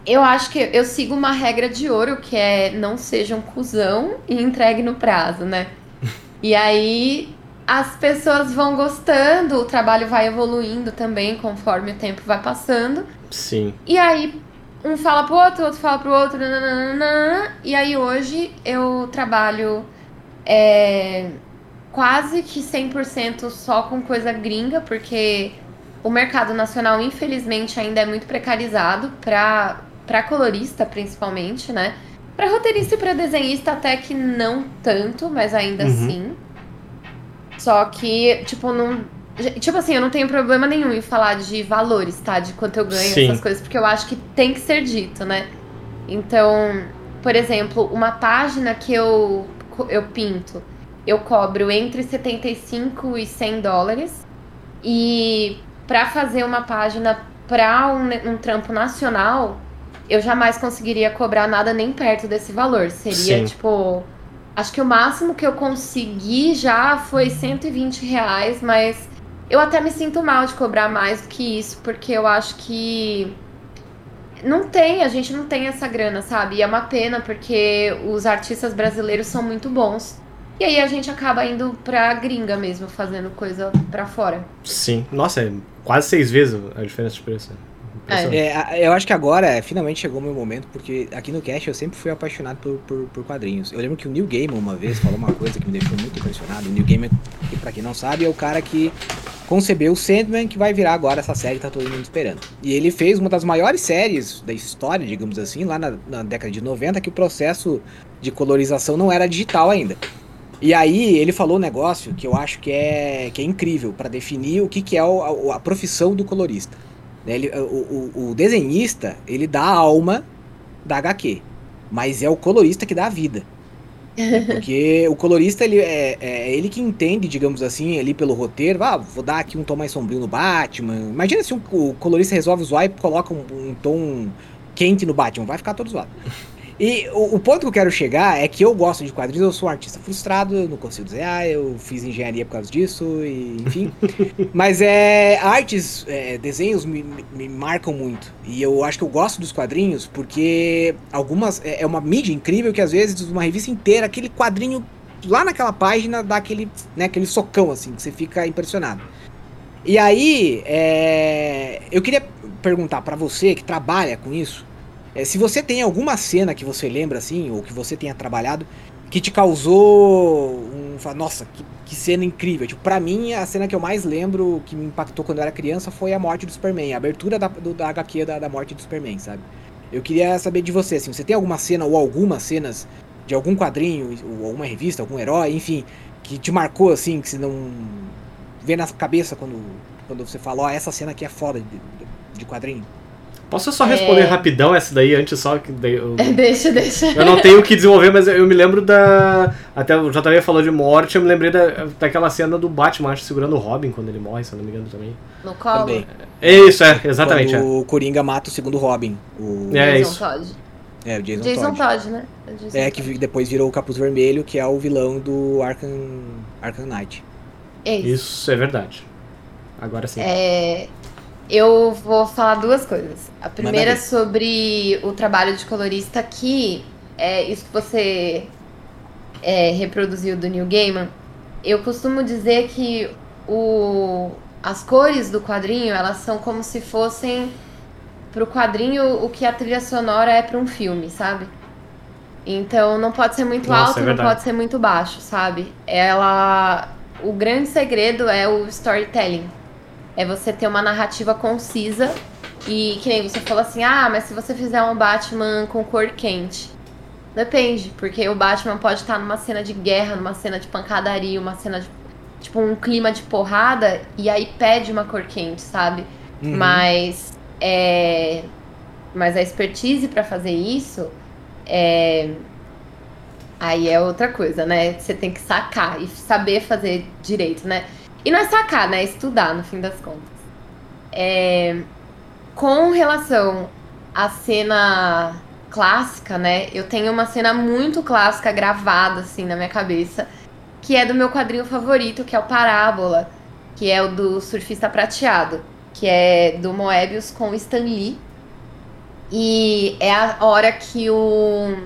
eu acho que eu sigo uma regra de ouro, que é não seja um cuzão e entregue no prazo, né? E aí, as pessoas vão gostando, o trabalho vai evoluindo também conforme o tempo vai passando. Sim. E aí, um fala pro outro, outro fala pro outro, nananana, e aí hoje eu trabalho é, quase que 100% só com coisa gringa, porque o mercado nacional, infelizmente, ainda é muito precarizado pra, pra colorista, principalmente, né? Pra roteirista e pra desenhista até que não tanto, mas ainda Uhum. assim. Só que, tipo, não, Tipo assim, eu não tenho problema nenhum em falar de valores, tá? De quanto eu ganho, Sim. essas coisas, porque eu acho que tem que ser dito, né? Então, por exemplo, uma página que eu, eu pinto, eu cobro entre 75 e 100 dólares. E pra fazer uma página pra um, um trampo nacional, eu jamais conseguiria cobrar nada nem perto desse valor. Seria, Sim. tipo. Acho que o máximo que eu consegui já foi 120 reais, mas eu até me sinto mal de cobrar mais do que isso, porque eu acho que. Não tem, a gente não tem essa grana, sabe? E é uma pena, porque os artistas brasileiros são muito bons. E aí a gente acaba indo pra gringa mesmo, fazendo coisa pra fora. Sim. Nossa, é quase seis vezes a diferença de preço. É, a- eu acho que agora é, finalmente chegou o meu momento, porque aqui no cast eu sempre fui apaixonado por, por, por quadrinhos. Eu lembro que o Neil Gaiman uma vez falou uma coisa que me deixou muito impressionado. O Neil Gaiman, que pra quem não sabe, é o cara que concebeu o Sandman, que vai virar agora essa série que tá todo mundo esperando. E ele fez uma das maiores séries da história, digamos assim, lá na, na década de 90, que o processo de colorização não era digital ainda. E aí ele falou um negócio que eu acho que é, que é incrível para definir o que, que é o- a, a profissão do colorista. né? Ele- o, o- o desenhista, ele dá a alma da HQ, mas é o colorista que dá a vida. Porque o colorista, ele é, é ele que entende, digamos assim, ali pelo roteiro, ah, vou dar aqui um tom mais sombrio no Batman. Imagina se um- o colorista resolve usar e coloca um, um tom quente no Batman, vai ficar todo zoado. E o, o ponto que eu quero chegar é que eu gosto de quadrinhos, eu sou um artista frustrado, eu não consigo desenhar, eu fiz engenharia por causa disso, e, enfim. Mas é, artes, é, desenhos me, me- marcam muito. E eu acho que eu gosto dos quadrinhos porque algumas. É, é uma mídia incrível que às vezes uma revista inteira, aquele quadrinho lá naquela página dá aquele, né, aquele socão assim, que você fica impressionado. E aí, é, eu queria perguntar pra você que trabalha com isso, é, se você tem alguma cena que você lembra assim, ou que você tenha trabalhado, que te causou um. Nossa, que, que cena incrível. Tipo, pra mim, a cena que eu mais lembro, que me impactou quando eu era criança, foi a morte do Superman, a abertura da, do, da HQ da, da morte do Superman, sabe? Eu queria saber de você, assim, você tem alguma cena ou algumas cenas de algum quadrinho, ou alguma revista, algum herói, enfim, que te marcou assim, que você não vê na cabeça quando, quando você fala, ó, essa cena aqui é foda de- de quadrinho? Posso só responder É. rapidão essa daí antes só que daí eu, deixa, deixa. eu não tenho o que desenvolver, mas eu me lembro da até o JV falou de morte, eu me lembrei da, daquela cena do Batman acho, segurando o Robin quando ele morre, se eu não me engano também. No colo. Também. É isso, é, exatamente. Quando É. o Coringa mata o segundo Robin. O, É Jason isso. Todd. é, o Jason, Jason Todd. Todd, né? Jason É, que depois virou o Capuz Vermelho, que é o vilão do Arkham, Arkham Knight. É isso. Isso é verdade. Agora sim. É, eu vou falar duas coisas. A primeira é sobre o trabalho de colorista que é isso que você é, reproduziu do Neil Gaiman. Eu costumo dizer que o, as cores do quadrinho elas são como se fossem pro quadrinho o que a trilha sonora é para um filme, sabe? Então não pode ser muito Nossa, alto, é não pode ser muito baixo, sabe? Ela, o grande segredo é o storytelling. É você ter uma narrativa concisa e que nem você falou assim: "Ah, mas se você fizer um Batman com cor quente". Depende, porque o Batman pode estar numa cena de guerra, numa cena de pancadaria, uma cena de tipo um clima de porrada e aí pede uma cor quente, sabe? Uhum. Mas é, mas a expertise pra fazer isso é aí é outra coisa, né? Você tem que sacar e saber fazer direito, né? E não é sacar, né? É estudar no fim das contas. É, com relação à cena clássica, né? Eu tenho uma cena muito clássica gravada assim na minha cabeça, que é do meu quadrinho favorito, que é o Parábola, que é o do surfista prateado, que é do Moebius com o Stan Lee. E é a hora que o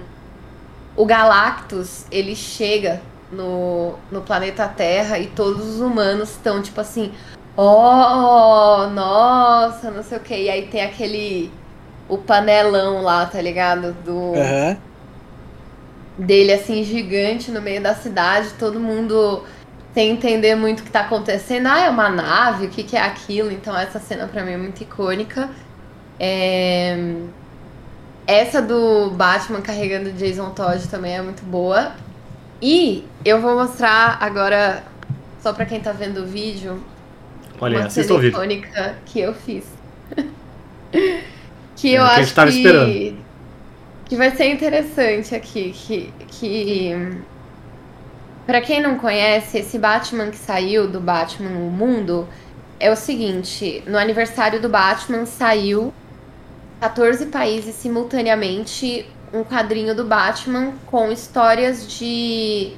o Galactus, ele chega no, no planeta Terra e todos os humanos estão tipo assim, oh, nossa, não sei o que. E aí tem aquele o panelão lá, tá ligado? Do Aham. dele assim gigante no meio da cidade, todo mundo sem entender muito o que tá acontecendo. Ah, é uma nave, o que, que é aquilo? Então essa cena pra mim é muito icônica. É, Essa do Batman carregando Jason Todd também é muito boa. E eu vou mostrar agora, só pra quem tá vendo o vídeo, Olha, uma icônica que eu fiz. É, que eu que a gente acho que, esperando. que vai ser interessante aqui. Que, que para quem não conhece, esse Batman que saiu do Batman O Mundo é o seguinte: no aniversário do Batman saiu 14 países simultaneamente um quadrinho do Batman com histórias de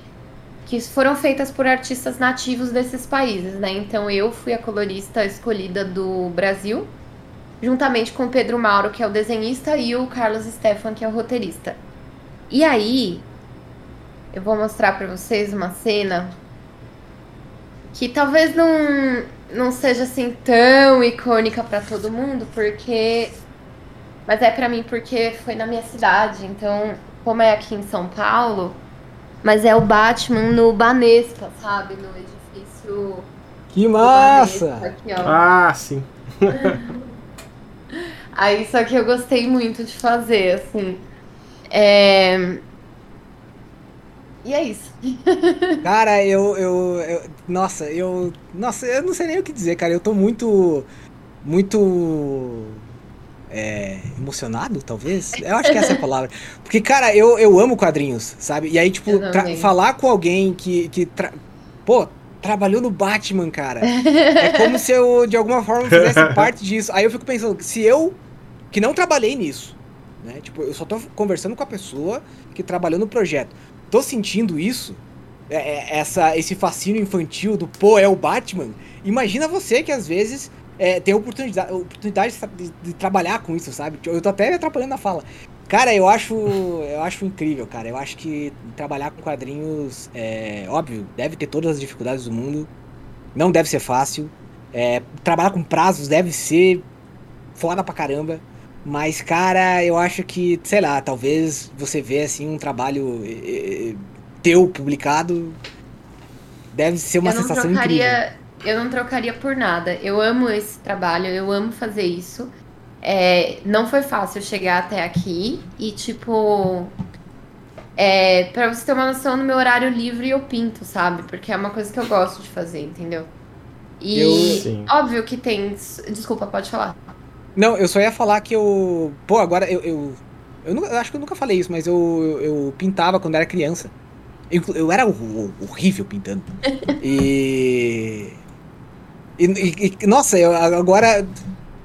que foram feitas por artistas nativos desses países, né? Então eu fui a colorista escolhida do Brasil, juntamente com o Pedro Mauro, que é o desenhista, e o Carlos Stefan, que é o roteirista. E aí, eu vou mostrar pra vocês uma cena que talvez não, não seja assim tão icônica pra todo mundo, porque mas é pra mim porque foi na minha cidade, então como é aqui em São Paulo, mas é o Batman no Banespa, sabe, no edifício Que massa! Banespa, aqui, ó. Ah, sim. Aí, só que eu gostei muito de fazer, assim. É... E é isso. Cara, eu, eu, eu- Nossa, eu. Nossa, eu não sei nem o que dizer, cara. Eu tô muito. Muito. É, emocionado, talvez? Eu acho que essa é a palavra. Porque, cara, eu, eu amo quadrinhos, sabe? E aí, tipo, falar com alguém que. que Pô, trabalhou no Batman, cara. É como se eu, de alguma forma, fizesse parte disso. Aí eu fico pensando, se eu, que não trabalhei nisso, né? Tipo, eu só tô conversando com a pessoa que trabalhou no projeto. Tô sentindo isso, é- é- essa, esse fascínio infantil do pô, é o Batman. Imagina você que às vezes é, tem a oportunidade, oportunidade de, de- trabalhar com isso, sabe? Eu tô até me atrapalhando na fala. Cara, eu acho, eu acho incrível, cara. Eu acho que trabalhar com quadrinhos, é óbvio, deve ter todas as dificuldades do mundo. Não deve ser fácil. É, trabalhar com prazos deve ser foda pra caramba. Mas, cara, eu acho que, sei lá, talvez você vê assim um trabalho eh, eh, teu publicado. Deve ser uma eu não sensação incrível. Eu não trocaria por nada. Eu amo esse trabalho, eu amo fazer isso. É, não foi fácil chegar até aqui e tipo, é, para você ter uma noção no meu horário livre eu pinto, sabe? Porque é uma coisa que eu gosto de fazer, entendeu? E Eu- Sim. óbvio que tem, desculpa, pode falar. Não, eu só ia falar que eu. Pô, agora eu. Eu, eu, eu acho que eu nunca falei isso, mas eu, eu, eu pintava quando era criança. Eu, eu era ho- horrível pintando. E. E, e- e- nossa, eu agora.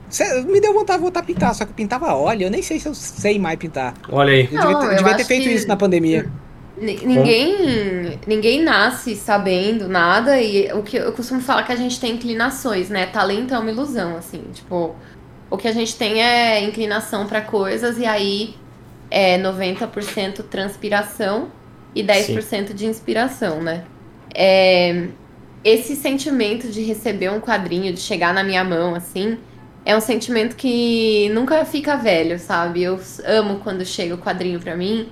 cê- Me deu vontade de voltar a pintar, só que eu pintava óleo, eu nem sei se eu sei mais pintar. Olha aí. Eu Não, devia, ter- eu devia ter feito que- isso na pandemia. Ni- Ninguém, ninguém nasce sabendo nada e o que eu costumo falar que a gente tem inclinações, né? Talento é uma ilusão, assim, tipo, o que a gente tem é inclinação pra coisas e aí é 90% transpiração e 10% de inspiração, né? É, esse sentimento de receber um quadrinho, de chegar na minha mão, assim, é um sentimento que nunca fica velho, sabe? Eu amo quando chega o quadrinho pra mim.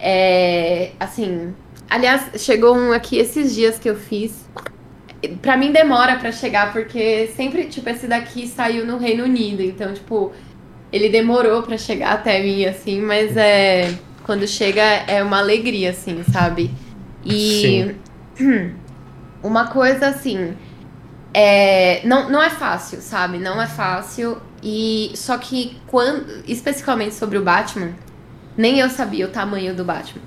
É, assim, aliás, chegou um aqui esses dias que eu fiz. Pra mim demora pra chegar, porque sempre, tipo, esse daqui saiu no Reino Unido, então, tipo, ele demorou pra chegar até mim, assim, mas é. Quando chega é uma alegria, assim, sabe? E uma coisa assim. É, não, não é fácil, sabe? Não é fácil. E só que quando. Especificamente sobre o Batman, nem eu sabia o tamanho do Batman.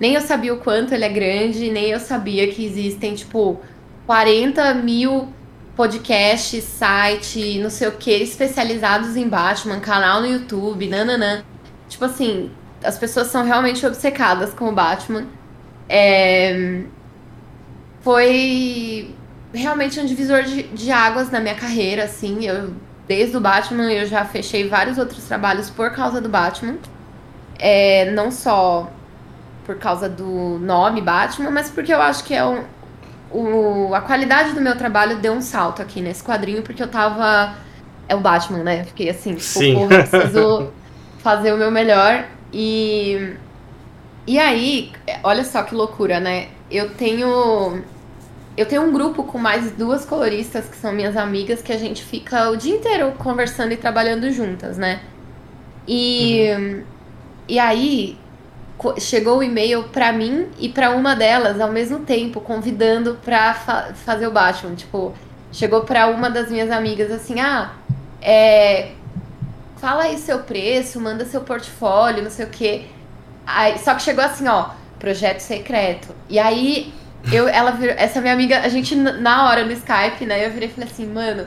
Nem eu sabia o quanto ele é grande, nem eu sabia que existem, tipo, 40 mil podcasts, site, não sei o que, especializados em Batman, canal no YouTube, nananã. Tipo assim, as pessoas são realmente obcecadas com o Batman. É, Foi realmente um divisor de, de águas na minha carreira, assim. Eu, desde o Batman, eu já fechei vários outros trabalhos por causa do Batman. É, não só por causa do nome Batman, mas porque eu acho que é um, o, a qualidade do meu trabalho deu um salto aqui nesse quadrinho, porque eu tava. É o Batman, né? Fiquei assim, tipo, Sim. porra, eu preciso fazer o meu melhor. E. E aí, olha só que loucura, né? Eu tenho. Eu tenho um grupo com mais duas coloristas que são minhas amigas que a gente fica o dia inteiro conversando e trabalhando juntas, né? E. E aí, chegou o e-mail pra mim e pra uma delas ao mesmo tempo, convidando pra fa- fazer o Batman. Tipo, chegou pra uma das minhas amigas assim: ah, é, fala aí seu preço, manda seu portfólio, não sei o quê. Aí, só que chegou assim, ó, projeto secreto. E aí, eu, ela virou, essa minha amiga, a gente na hora no Skype, né, eu virei e falei assim, mano,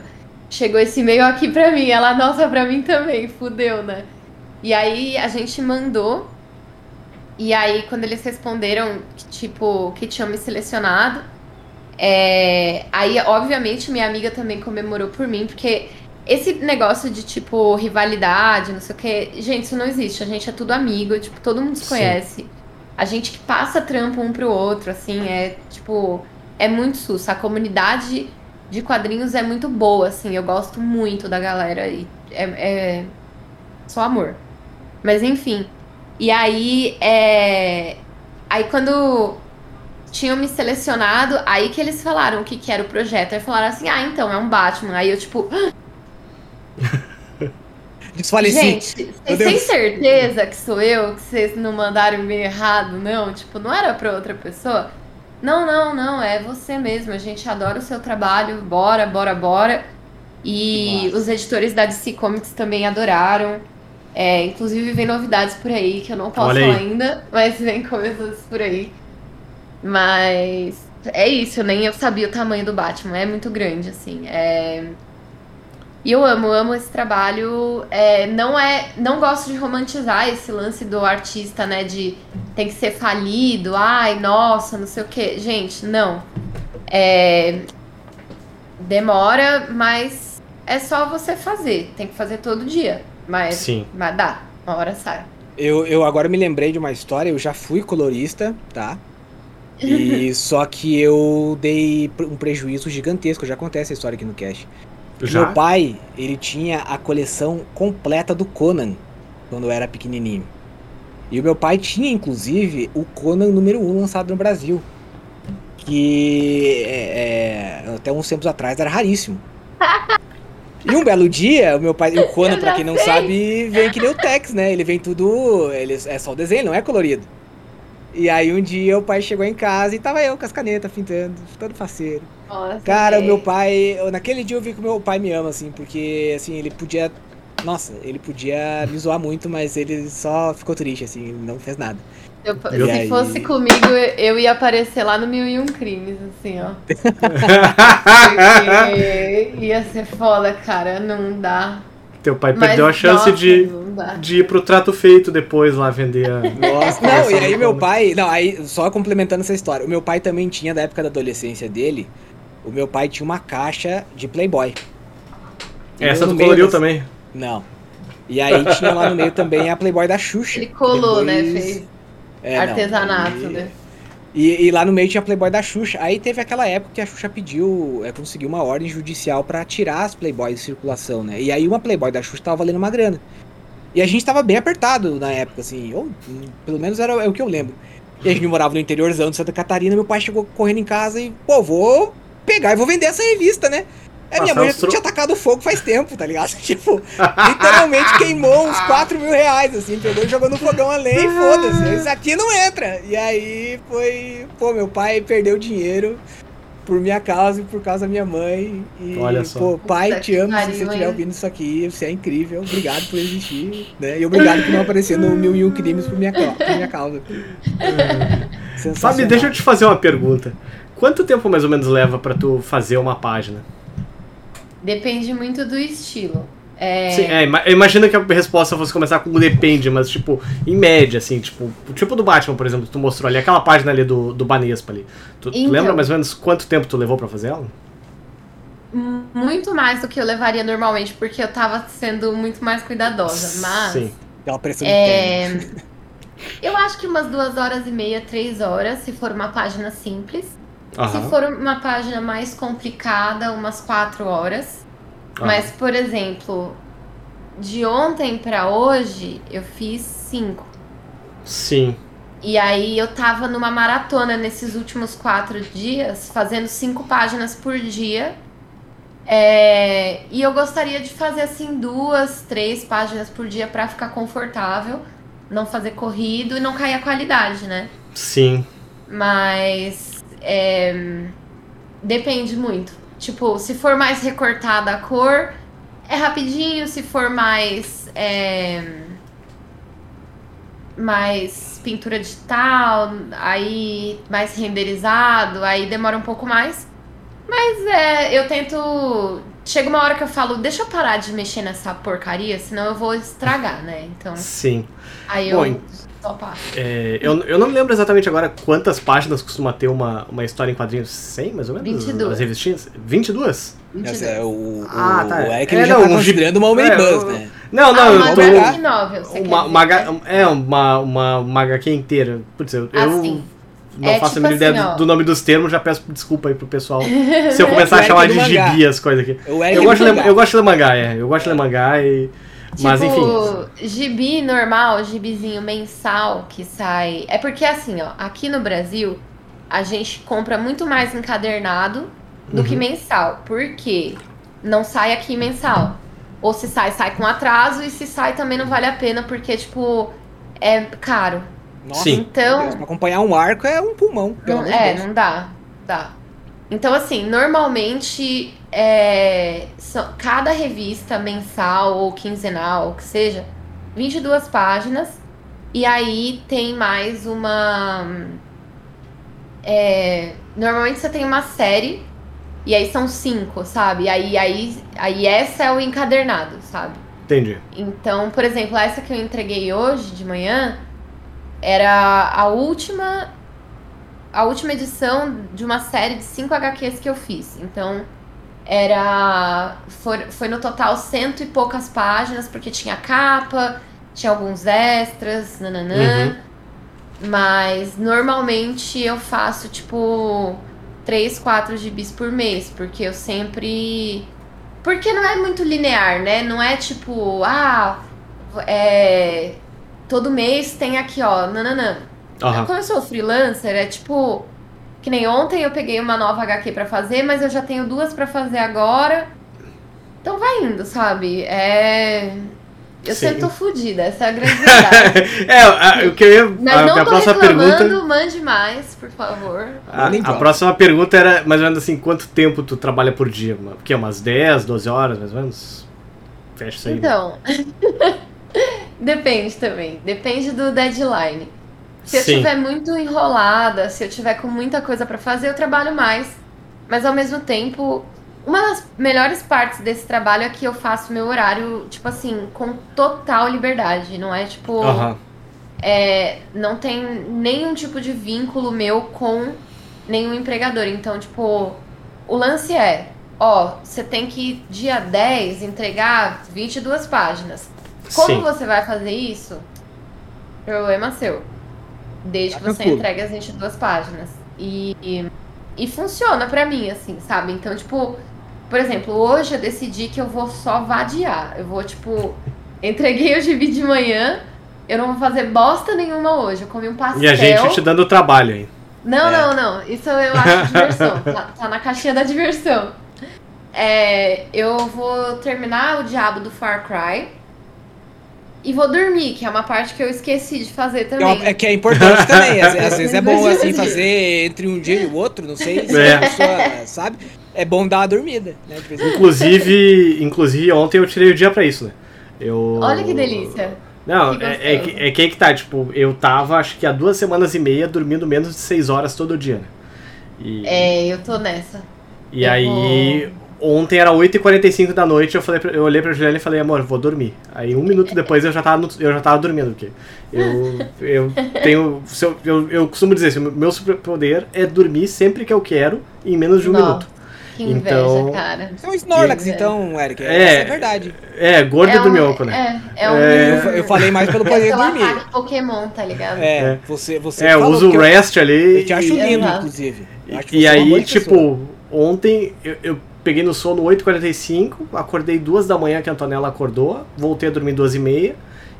chegou esse e-mail aqui pra mim. Ela, nossa, pra mim também, fudeu, né? E aí a gente mandou. E aí, quando eles responderam, que, tipo, que tinham me selecionado, é, aí, obviamente, minha amiga também comemorou por mim, porque esse negócio de, tipo, rivalidade, não sei o quê, gente, isso não existe. A gente é tudo amigo, tipo, todo mundo se Sim. A gente que passa trampo um pro outro, assim, é, tipo, é muito sus. A comunidade de quadrinhos é muito boa, assim, eu gosto muito da galera e é, é só amor. Mas enfim. E aí, é... Aí quando tinham me selecionado, aí que eles falaram o que, que era o projeto. Aí falaram assim, ah, então, é um Batman. Aí eu, tipo, Desfaleci. gente, vocês têm certeza que sou eu? Que vocês não mandaram e-mail errado, não? Tipo, não era pra outra pessoa? Não, não, não, é você mesmo. A gente adora o seu trabalho. Bora, bora, bora. E massa. os editores da DC Comics também adoraram. É, inclusive vem novidades por aí que eu não posso falar ainda, mas vem coisas por aí. Mas é isso, nem eu sabia o tamanho do Batman, é muito grande, assim. É... E eu amo, amo esse trabalho. É, não é, não gosto de romantizar esse lance do artista, né? De tem que ser falido, ai, nossa, não sei o quê. Gente, não. É, demora, mas é só você fazer. Tem que fazer todo dia. Mas, Sim. mas dá, uma hora sai. Eu, eu agora me lembrei de uma história, eu já fui colorista, tá? E só que eu dei um prejuízo gigantesco, já acontece a história aqui no cast. Já? Meu pai, ele tinha a coleção completa do Conan quando eu era pequenininho. E o meu pai tinha, inclusive, o Conan número 1 lançado no Brasil. Que é, é, até uns tempos atrás era raríssimo. E um belo dia, o meu pai, o Conan, pra quem não sei. sabe, vem que nem o Tex, né? Ele vem tudo. Ele, é só o desenho, não é colorido. E aí um dia o pai chegou em casa e tava eu com as canetas pintando, todo faceiro. Nossa, Cara, o meu pai. eu- naquele dia eu vi que o meu pai me ama, assim, porque assim, ele podia. Nossa, ele podia me zoar muito, mas ele só ficou triste, assim, ele não fez nada. Eu- se aí? fosse comigo, eu ia aparecer lá no Mil e Um Crimes, assim, ó. Porque ia ser foda, cara. Não dá. Teu pai Mas, perdeu a chance nossa, de, de ir pro trato feito depois lá vender a. Nossa, não, e aí meu pai. Não, aí, só complementando essa história, o meu pai também tinha, da época da adolescência dele, o meu pai tinha uma caixa de Playboy. Essa no tu meio coloriu dessa- também. Não. E aí tinha lá no meio também a Playboy da Xuxa. Ele colou, né? Depois- Fez É, não, artesanato, aí- né? E, e lá no meio tinha a Playboy da Xuxa. Aí teve aquela época que a Xuxa pediu, é, conseguiu uma ordem judicial pra tirar as Playboys de circulação, né? E aí uma Playboy da Xuxa tava valendo uma grana. E a gente tava bem apertado na época, assim, ou pelo menos era é o que eu lembro. E a gente morava no interiorzão de Santa Catarina, meu pai chegou correndo em casa e, pô, vou pegar e vou vender essa revista, né? Aí minha mãe já tinha tacado fogo faz tempo, tá ligado? Tipo, literalmente queimou uns 4 mil reais, assim, pegou e jogou no fogão a lenha e foda-se. Isso aqui não entra. E aí foi. Pô, meu pai perdeu dinheiro por minha causa e por causa da minha mãe. E, Olha só. pô, pai, Puta te amo se você estiver ouvindo isso aqui. Você é incrível. Obrigado por existir. Né? E obrigado por não aparecer no Mil e Um Crimes por minha, por minha causa. Sensacional. Fábio, deixa eu te fazer uma pergunta. Quanto tempo mais ou menos leva pra tu fazer uma página? Depende muito do estilo. É, Sim, é, que a resposta fosse começar com depende, mas tipo, em média, assim, tipo, o tipo do Batman, por exemplo, que tu mostrou ali, aquela página ali do, do Banespa ali. Tu, tu Então. lembra mais ou menos quanto tempo tu levou pra fazer ela? muito mais do que eu levaria normalmente, porque eu tava sendo muito mais cuidadosa. Mas Sim. Aquela pressão é, eu acho que umas duas horas e meia, três horas, se for uma página simples. Se for uma página mais complicada, umas quatro horas. aham. Mas, por exemplo, de ontem pra hoje, eu fiz cinco. Sim. E aí eu tava numa maratona nesses últimos quatro dias, fazendo cinco páginas por dia. É, E eu gostaria de fazer assim duas, três páginas por dia pra ficar confortável, não fazer corrido e não cair a qualidade, né? Sim. Mas é, depende muito. Tipo, se for mais recortada a cor, é rapidinho. Se for mais. É, mais pintura digital, aí mais renderizado, aí demora um pouco mais. Mas é, eu tento. Chega uma hora que eu falo, deixa eu parar de mexer nessa porcaria, senão eu vou estragar, né? Então. Sim. Aí Bom, eu passo. É, eu, eu não me lembro exatamente agora quantas páginas costuma ter uma, uma história em quadrinhos. 100, mais ou menos? 22. As revistinhas? 22? Essa é, o, o, Ah, tá. o Eric É, ele já não, tá um considerando uma é, Omnibus, o- né? Não, não, ah, eu uma tô. graphic novel, você Uma, quer uma, H- é, uma, uma, uma HQ inteira. Putz, eu, eu Assim, não é faço a tipo mínima ideia assim, do, ó. do nome dos termos, já peço desculpa aí pro pessoal. Se eu começar a Eric chamar de gibi as coisas aqui. Eric Eu gosto, de, eu gosto de ler mangá, é. Eu gosto de ler mangá e. Mas enfim. Tipo, gibi normal, gibizinho mensal que sai. É porque assim, ó, aqui no Brasil, a gente compra muito mais encadernado do Uhum. que mensal. Por quê? Não sai aqui mensal. Ou se sai, sai com atraso, e se sai também não vale a pena, porque, tipo, é caro. Nossa, Sim. Então, Deus, acompanhar um arco é um pulmão, pelo não, amor de é, Deus. não dá. Dá. Então, assim, normalmente é, são- cada revista mensal ou quinzenal, o que seja, 22 páginas. E aí tem mais uma. é, normalmente você tem uma série. E aí são cinco, sabe? Aí, aí, aí essa é o encadernado, sabe? Entendi. Então, por exemplo, essa que eu entreguei hoje de manhã era a última a última edição de uma série de 5 HQs que eu fiz. Então, era foi, foi no total cento e poucas páginas, porque tinha capa, tinha alguns extras, nananã. Mas normalmente eu faço tipo 3, 4 gibis por mês, porque eu sempre porque não é muito linear, né? Não é tipo, ah, é, todo mês tem aqui, ó, nananã. Aham. Como eu sou freelancer, é tipo, que nem ontem eu peguei uma nova HQ pra fazer, mas eu já tenho duas pra fazer agora. Então vai indo, sabe? É. Eu Sim. sempre tô fodida, essa é a grande verdade. é, a- o que eu ia. Mas a, não a tô próxima reclamando, pergunta. mande mais, por favor. A, a próxima pergunta era mais ou menos assim: quanto tempo tu trabalha por dia? O que? Umas 10, 12 horas, mais ou menos? Fecha isso aí. né? Então, depende também. Depende do deadline. Se eu Sim. estiver muito enrolada, se eu tiver com muita coisa pra fazer, eu trabalho mais. Mas ao mesmo tempo, uma das melhores partes desse trabalho é que eu faço meu horário, tipo assim, com total liberdade. Não é tipo. É, não tem nenhum tipo de vínculo meu com nenhum empregador. Então, tipo, o lance é, ó, você tem que dia 10 entregar 22 páginas. Como Sim. você vai fazer isso? Problema seu. Desde Tá que você entregue as 22 páginas. E, e, e funciona pra mim, assim, sabe? Então, tipo, por exemplo, hoje eu decidi que eu vou só vadiar. Eu vou, tipo, entreguei o gibi de manhã, eu não vou fazer bosta nenhuma hoje. Eu comi um pastel. E a gente te dando trabalho aí. Não, É. não, não. Isso eu acho diversão. Tá, tá na caixinha da diversão. É, eu vou terminar o diabo do Far Cry. E vou dormir, que é uma parte que eu esqueci de fazer É, também. é que é importante também. Às, às vezes é bom assim fazer entre um dia e o outro, não sei se É. a pessoa sabe. É bom dar uma dormida, né? De vez em quando. Inclusive, inclusive, ontem eu tirei o dia pra isso, né? Eu... Olha que delícia. Não, Que é, é, que- é que aí que tá, tipo, eu tava acho que há duas semanas e meia dormindo menos de seis horas todo dia, né? E, É, eu tô nessa. e eu aí, ontem era 8h45 da noite, eu, falei pra- eu olhei pra Juliana e falei, amor, vou dormir. Aí um minuto depois eu já tava, no- eu já tava dormindo, porque eu, eu tenho. eu, eu, eu costumo dizer, assim, o meu superpoder é dormir sempre que eu quero, em menos de um Nossa, minuto. Que inveja, Então- cara. Isso é um Snorlax, Que- então, Eric. É. É verdade. É, gordo é do um, mioco, né? É, é um. É. Eu, eu falei mais pelo É poder pelo dormir. Pokémon, tá ligado? É, É. você, você É, eu falou uso o que eu- rest ali. Eu te acho lindo, inclusive. Acho E, você uma aí, tipo, pessoa. ontem eu, eu peguei no sono 8h45, acordei duas da manhã que a Antonella acordou, voltei a dormir duas e meia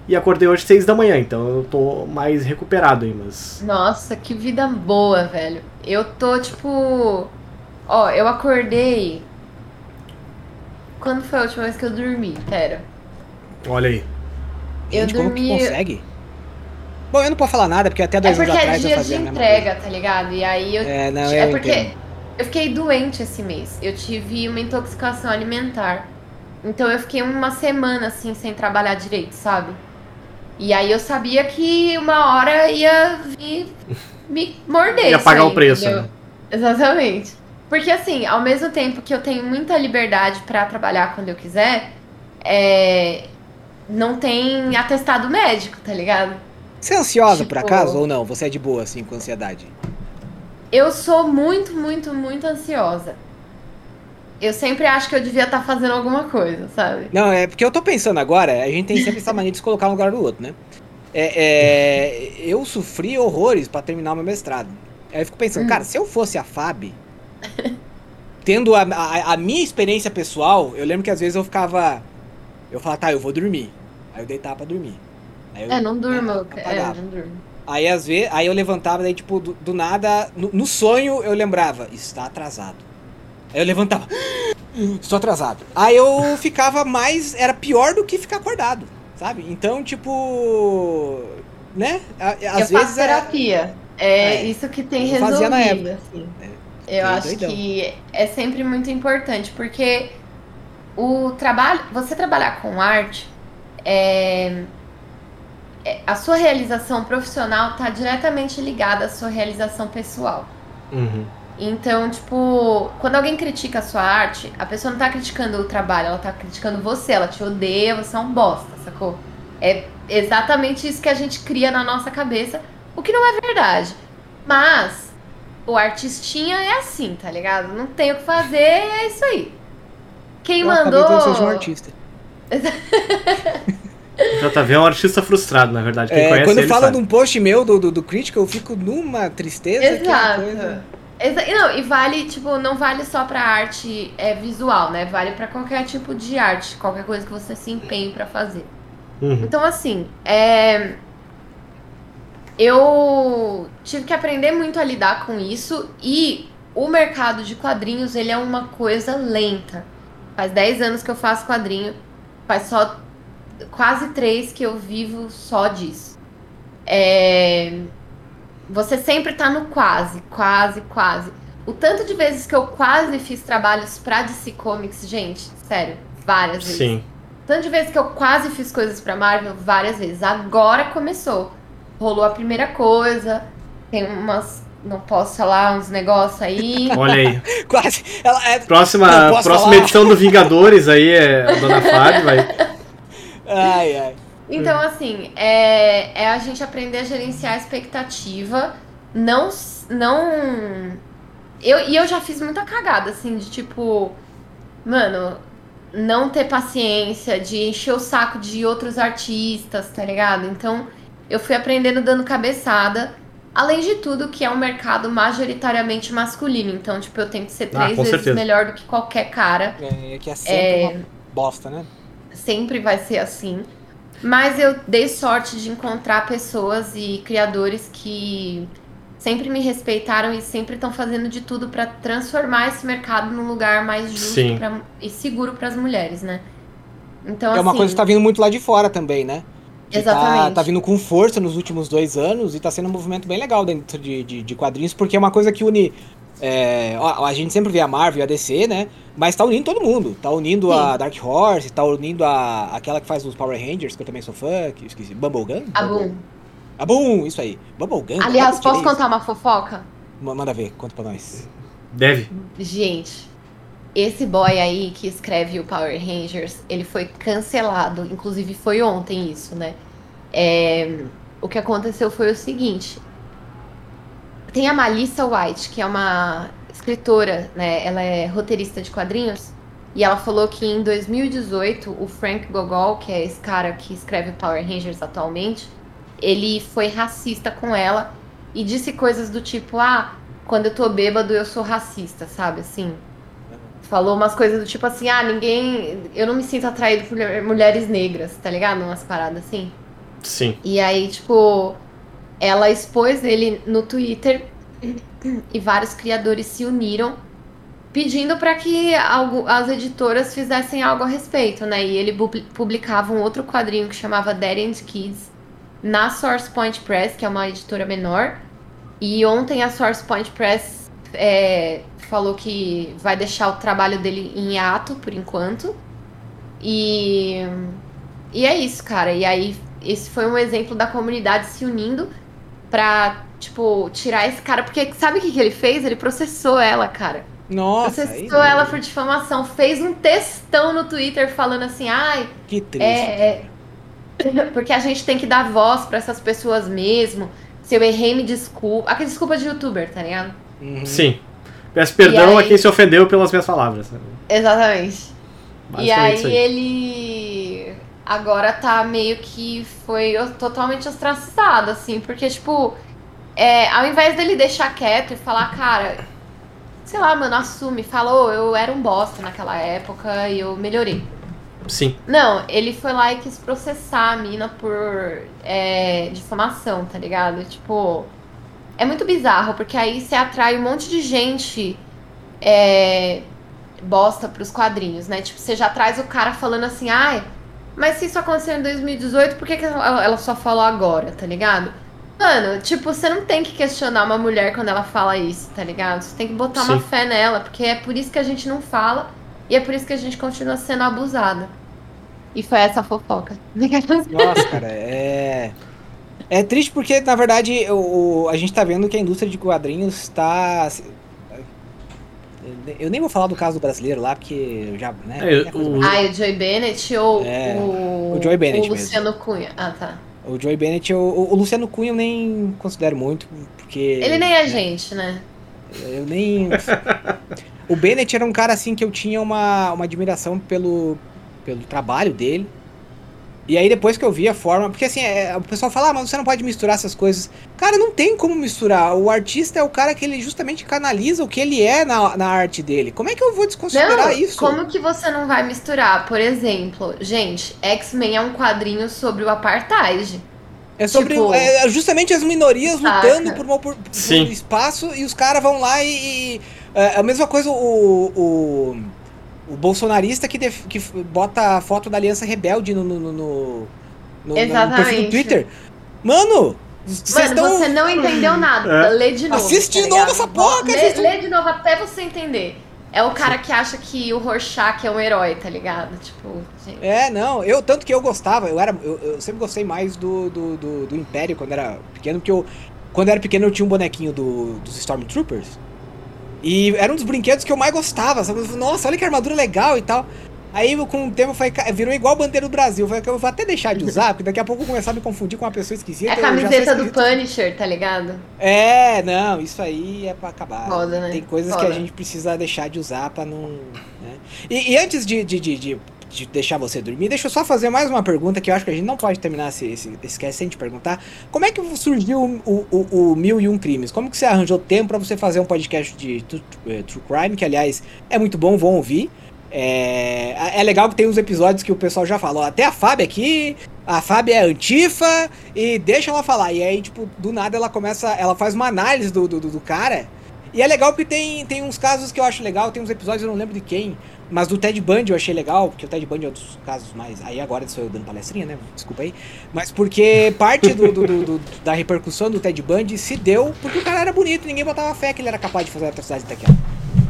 e acordei hoje seis da manhã, então eu tô mais recuperado aí, mas. Nossa, que vida boa, velho. Eu tô tipo. Ó, eu acordei. Quando foi a última vez que eu dormi? Pera. Olha aí. Eu Gente, como que dormi- consegue? Bom, eu não posso falar nada, porque até É dois porque anos é atrás eu dia de fazia a mesma entrega, tá ligado? E aí eu. É, não, é eu porque entendo. Eu fiquei doente esse mês. Eu tive uma intoxicação alimentar. Então eu fiquei uma semana assim sem trabalhar direito, sabe? E aí eu sabia que uma hora ia vir me morder. Ia pagar aí, o preço, entendeu? né? Exatamente. Porque assim, ao mesmo tempo que eu tenho muita liberdade pra trabalhar quando eu quiser, é, não tem atestado médico, tá ligado? Você é ansiosa por Tipo- acaso ou não? Você é de boa, assim, com ansiedade? Eu sou muito, muito, muito ansiosa. Eu sempre acho que eu devia estar fazendo alguma coisa, sabe? Não, é porque eu tô pensando agora, a gente tem sempre essa mania de se colocar no lugar do outro, né? É, é, eu sofri horrores pra terminar o meu mestrado. Aí eu fico pensando, Hum. cara, se eu fosse a Fab, tendo a, a, a minha experiência pessoal, eu lembro que às vezes eu ficava. Eu falava, tá, eu vou dormir. Aí eu deitava pra dormir. Eu, É, não durmo. É, É, apagava. não durmo. Aí às vezes, aí eu levantava, daí tipo, do, do nada, no, no sonho eu lembrava, está atrasado. Aí eu levantava, estou atrasado. Aí eu ficava mais, era pior do que ficar acordado, sabe? Então, tipo, né? Às eu vezes faço é, terapia. É, É. isso que tem Eu fazia resolvido, na assim. É, Eu acho doidão. que é sempre muito importante, porque o trabalho, você trabalhar com arte, é- a sua realização profissional está diretamente ligada à sua realização pessoal. Uhum. Então, tipo, quando alguém critica a sua arte, a pessoa não tá criticando o trabalho, ela tá criticando você, ela te odeia, você é um bosta, sacou? É exatamente isso que a gente cria na nossa cabeça, o que não é verdade. Mas o artistinha é assim, tá ligado? Não tem o que fazer, é isso aí. Quem eu acabei mandou. que ser um artista. JV é um artista frustrado, na verdade. Quem É, conhece quando ele sabe. de um post meu do, do, do Critical, eu fico numa tristeza. é Exato. coisa- Exa- e não, e vale, tipo, não vale só pra arte é, visual, né? Vale pra qualquer tipo de arte, qualquer coisa que você se empenhe pra fazer. Uhum. Então, assim, é... eu tive que aprender muito a lidar com isso e o mercado de quadrinhos, ele é uma coisa lenta. Faz 10 anos que eu faço quadrinho, faz só quase 3 que eu vivo só disso. É... Você sempre tá no quase, quase, quase. O tanto de vezes que eu quase fiz trabalhos pra DC Comics, gente, sério, várias vezes. Sim. Tanto de vezes que eu quase fiz coisas pra Marvel, várias vezes. Agora começou. Rolou a primeira coisa. Tem umas. Não posso falar uns negócios aí. Olha aí. Quase. Ela é. Próxima, próxima falar. edição do Vingadores aí é a Dona Fábio, vai. Ai, ai. Então, assim, é, é a gente aprender a gerenciar a expectativa. Não. não eu, e eu já fiz muita cagada, assim, de tipo. Mano, não ter paciência, de encher o saco de outros artistas, tá ligado? Então, eu fui aprendendo dando cabeçada. Além de tudo, que é um mercado majoritariamente masculino. Então, tipo, eu tenho que ser Ah, três com vezes certeza. melhor do que qualquer cara. É, que é sempre É, uma bosta, né? Sempre vai ser assim. Mas eu dei sorte de encontrar pessoas e criadores que sempre me respeitaram e sempre estão fazendo de tudo para transformar esse mercado num lugar mais justo pra- e seguro para as mulheres, né? Então, é uma assim, coisa que tá vindo muito lá de fora também, né? Que Tá, Exatamente. tá vindo com força nos últimos dois anos e tá sendo um movimento bem legal dentro de, de, de quadrinhos, porque é uma coisa que une. É, ó, a gente sempre vê a Marvel e a DC, né? Mas tá unindo todo mundo. Tá unindo a Sim. Dark Horse, tá unindo a, aquela que faz os Power Rangers, que eu também sou fã, que eu esqueci. Bubblegum? A Boom. A Boom, isso aí. Bubblegum. Aliás, que posso é isso? contar uma fofoca? Ma- Manda ver, conta pra nós. Deve. Gente, esse boy aí que escreve o Power Rangers, ele foi cancelado. Inclusive foi ontem isso, né? É, o que aconteceu foi o seguinte. Tem a Melissa White, que é uma escritora, né? Ela é roteirista de quadrinhos. E ela falou que em 2018, o Frank Gogol, que é esse cara que escreve Power Rangers atualmente, ele foi racista com ela e disse coisas do tipo, ah, quando eu tô bêbado eu sou racista, sabe? Assim. Falou umas coisas do tipo assim, ah, ninguém. Eu não me sinto atraído por mulher- mulheres negras, tá ligado? Umas paradas assim. Sim. E aí, tipo, ela expôs ele no Twitter e vários criadores se uniram pedindo para que algu- as editoras fizessem algo a respeito, né? E ele publicava um outro quadrinho que chamava Dead End Kids na Source Point Press, que é uma editora menor. E ontem a Source Point Press é, falou que vai deixar o trabalho dele em hiato por enquanto. E. E é isso, cara. E aí, esse foi um exemplo da comunidade se unindo pra, tipo, tirar esse cara. Porque sabe o que, que ele fez? Ele processou ela, cara. Nossa, aí, Processou ela por difamação. Fez um textão no Twitter falando assim, ai, que triste. é, é, porque a gente tem que dar voz pra essas pessoas mesmo. Se eu errei, me desculpa. Aquela desculpa de youtuber, tá ligado? Uhum. Sim. Peço perdão E a aí- quem se ofendeu pelas minhas palavras. Exatamente. E aí, aí. ele agora tá meio que foi totalmente ostracizado, assim, porque, tipo, é, ao invés dele deixar quieto e falar, cara, sei lá, mano, assume, falou, eu era um bosta naquela época e eu melhorei. Sim. Não, ele foi lá e quis processar a mina por é, difamação, tá ligado? Tipo, é muito bizarro, porque aí você atrai um monte de gente é, bosta pros quadrinhos, né? Tipo, você já traz o cara falando assim, ai, mas se isso aconteceu em 2018, por que, que ela só falou agora, tá ligado? Mano, tipo, você não tem que questionar uma mulher quando ela fala isso, tá ligado? Você tem que botar uma Sim. fé nela, porque é por isso que a gente não fala e é por isso que a gente continua sendo abusada. E foi essa a fofoca. Nossa, cara, é. É triste porque, na verdade, o, o- a gente tá vendo que a indústria de quadrinhos tá. Eu nem vou falar do caso do brasileiro lá, porque eu já. Né, É, o- Ah, o Joey Bennett ou É, o, o Joey Bennett o Luciano Cunha? Ah, tá. O Joey Bennett, eu- o, Luciano Cunha eu nem considero muito, porque. Ele nem é gente, né? Eu nem. o Bennett era um cara assim que eu tinha uma, uma admiração pelo, pelo trabalho dele. E aí depois que eu vi a forma. Porque assim, é, o pessoal fala, ah, mas você não pode misturar essas coisas. Cara, não tem como misturar. O artista é o cara que ele justamente canaliza o que ele é na, na arte dele. Como é que eu vou desconsiderar Não, isso? como que você não vai misturar? Por exemplo, gente, X-Men é um quadrinho sobre o apartheid. É sobre tipo, é, justamente as minorias saca. lutando por, uma, por, por um espaço e os caras vão lá e. e- é a mesma coisa o. o o bolsonarista que, def- que bota a foto da Aliança Rebelde no, no, no, no, no- no perfil do. Twitter. Mano, Mano, estão. você não entendeu nada. É. Lê de novo. Assiste tá de novo essa porra, cara, Lê, lê de novo até você entender. É o cara que acha que o Rorschach é um herói, tá ligado? Tipo, gente. É, não, eu tanto que eu gostava, eu era. Eu, eu sempre gostei mais do, do, do, do Império quando era pequeno, porque eu. Quando eu era pequeno eu tinha um bonequinho do, dos Stormtroopers. E era um dos brinquedos que eu mais gostava, sabe? Nossa, olha que armadura legal e tal. Aí com o tempo foi, virou igual a bandeira do Brasil. Que eu vou até deixar de usar, porque daqui a pouco eu vou começar a me confundir com uma pessoa esquisita. É a camiseta do. Punisher, tá ligado? É, não, isso aí é pra acabar. Foda, né? Tem coisas que Foda. a gente precisa deixar de usar pra não. né? E, e antes de, de, de, de- de deixar você dormir, deixa eu só fazer mais uma pergunta que eu acho que a gente não pode terminar esse, esse cast sem te perguntar. Como é que surgiu o, o, o Mil e Um Crimes? Como que você arranjou tempo pra você fazer um podcast de True, eh, True Crime, que aliás é muito bom, vão ouvir. É, é legal que tem uns episódios que o pessoal já falou, até a Fábia aqui, a Fábia é antifa e deixa ela falar. E aí, tipo, do nada ela começa, ela faz uma análise do, do- do cara. E é legal porque tem, tem uns casos que eu acho legal, tem uns episódios, eu não lembro de quem, mas do Ted Bundy eu achei legal, porque o Ted Bundy é um dos casos mais. Aí agora sou eu dando palestrinha, né? Desculpa aí. Mas porque parte do, do- do- da repercussão do Ted Bundy se deu porque o cara era bonito, ninguém botava fé que ele era capaz de fazer atrocidades daquela.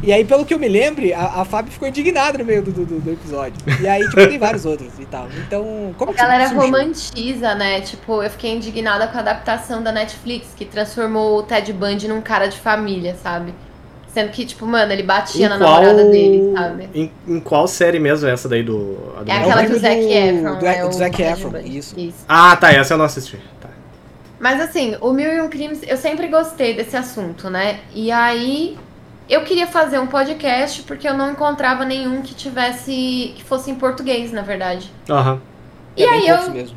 E aí, pelo que eu me lembre, a, a Fábio ficou indignada no meio do, do, do episódio. E aí, tipo, tem vários outros e tal. Então, como A galera romantiza, né? Tipo, eu fiquei indignada com a adaptação da Netflix, que transformou o Ted Bundy num cara de família, sabe? Sendo que, tipo, mano, ele batia na namorada dele, sabe? Em, em qual série mesmo é essa daí do. a do É aquela o que o filme Zac do- Efron. do- é do o Zac Efron, Bundy. isso. Ah, tá, essa eu não assisti. Tá. Mas assim, o Mil e Um Crimes, eu sempre gostei desse assunto, né? E aí, eu queria fazer um podcast porque eu não encontrava nenhum que tivesse. que fosse em português, na verdade. Aham. E É aí eu- mesmo.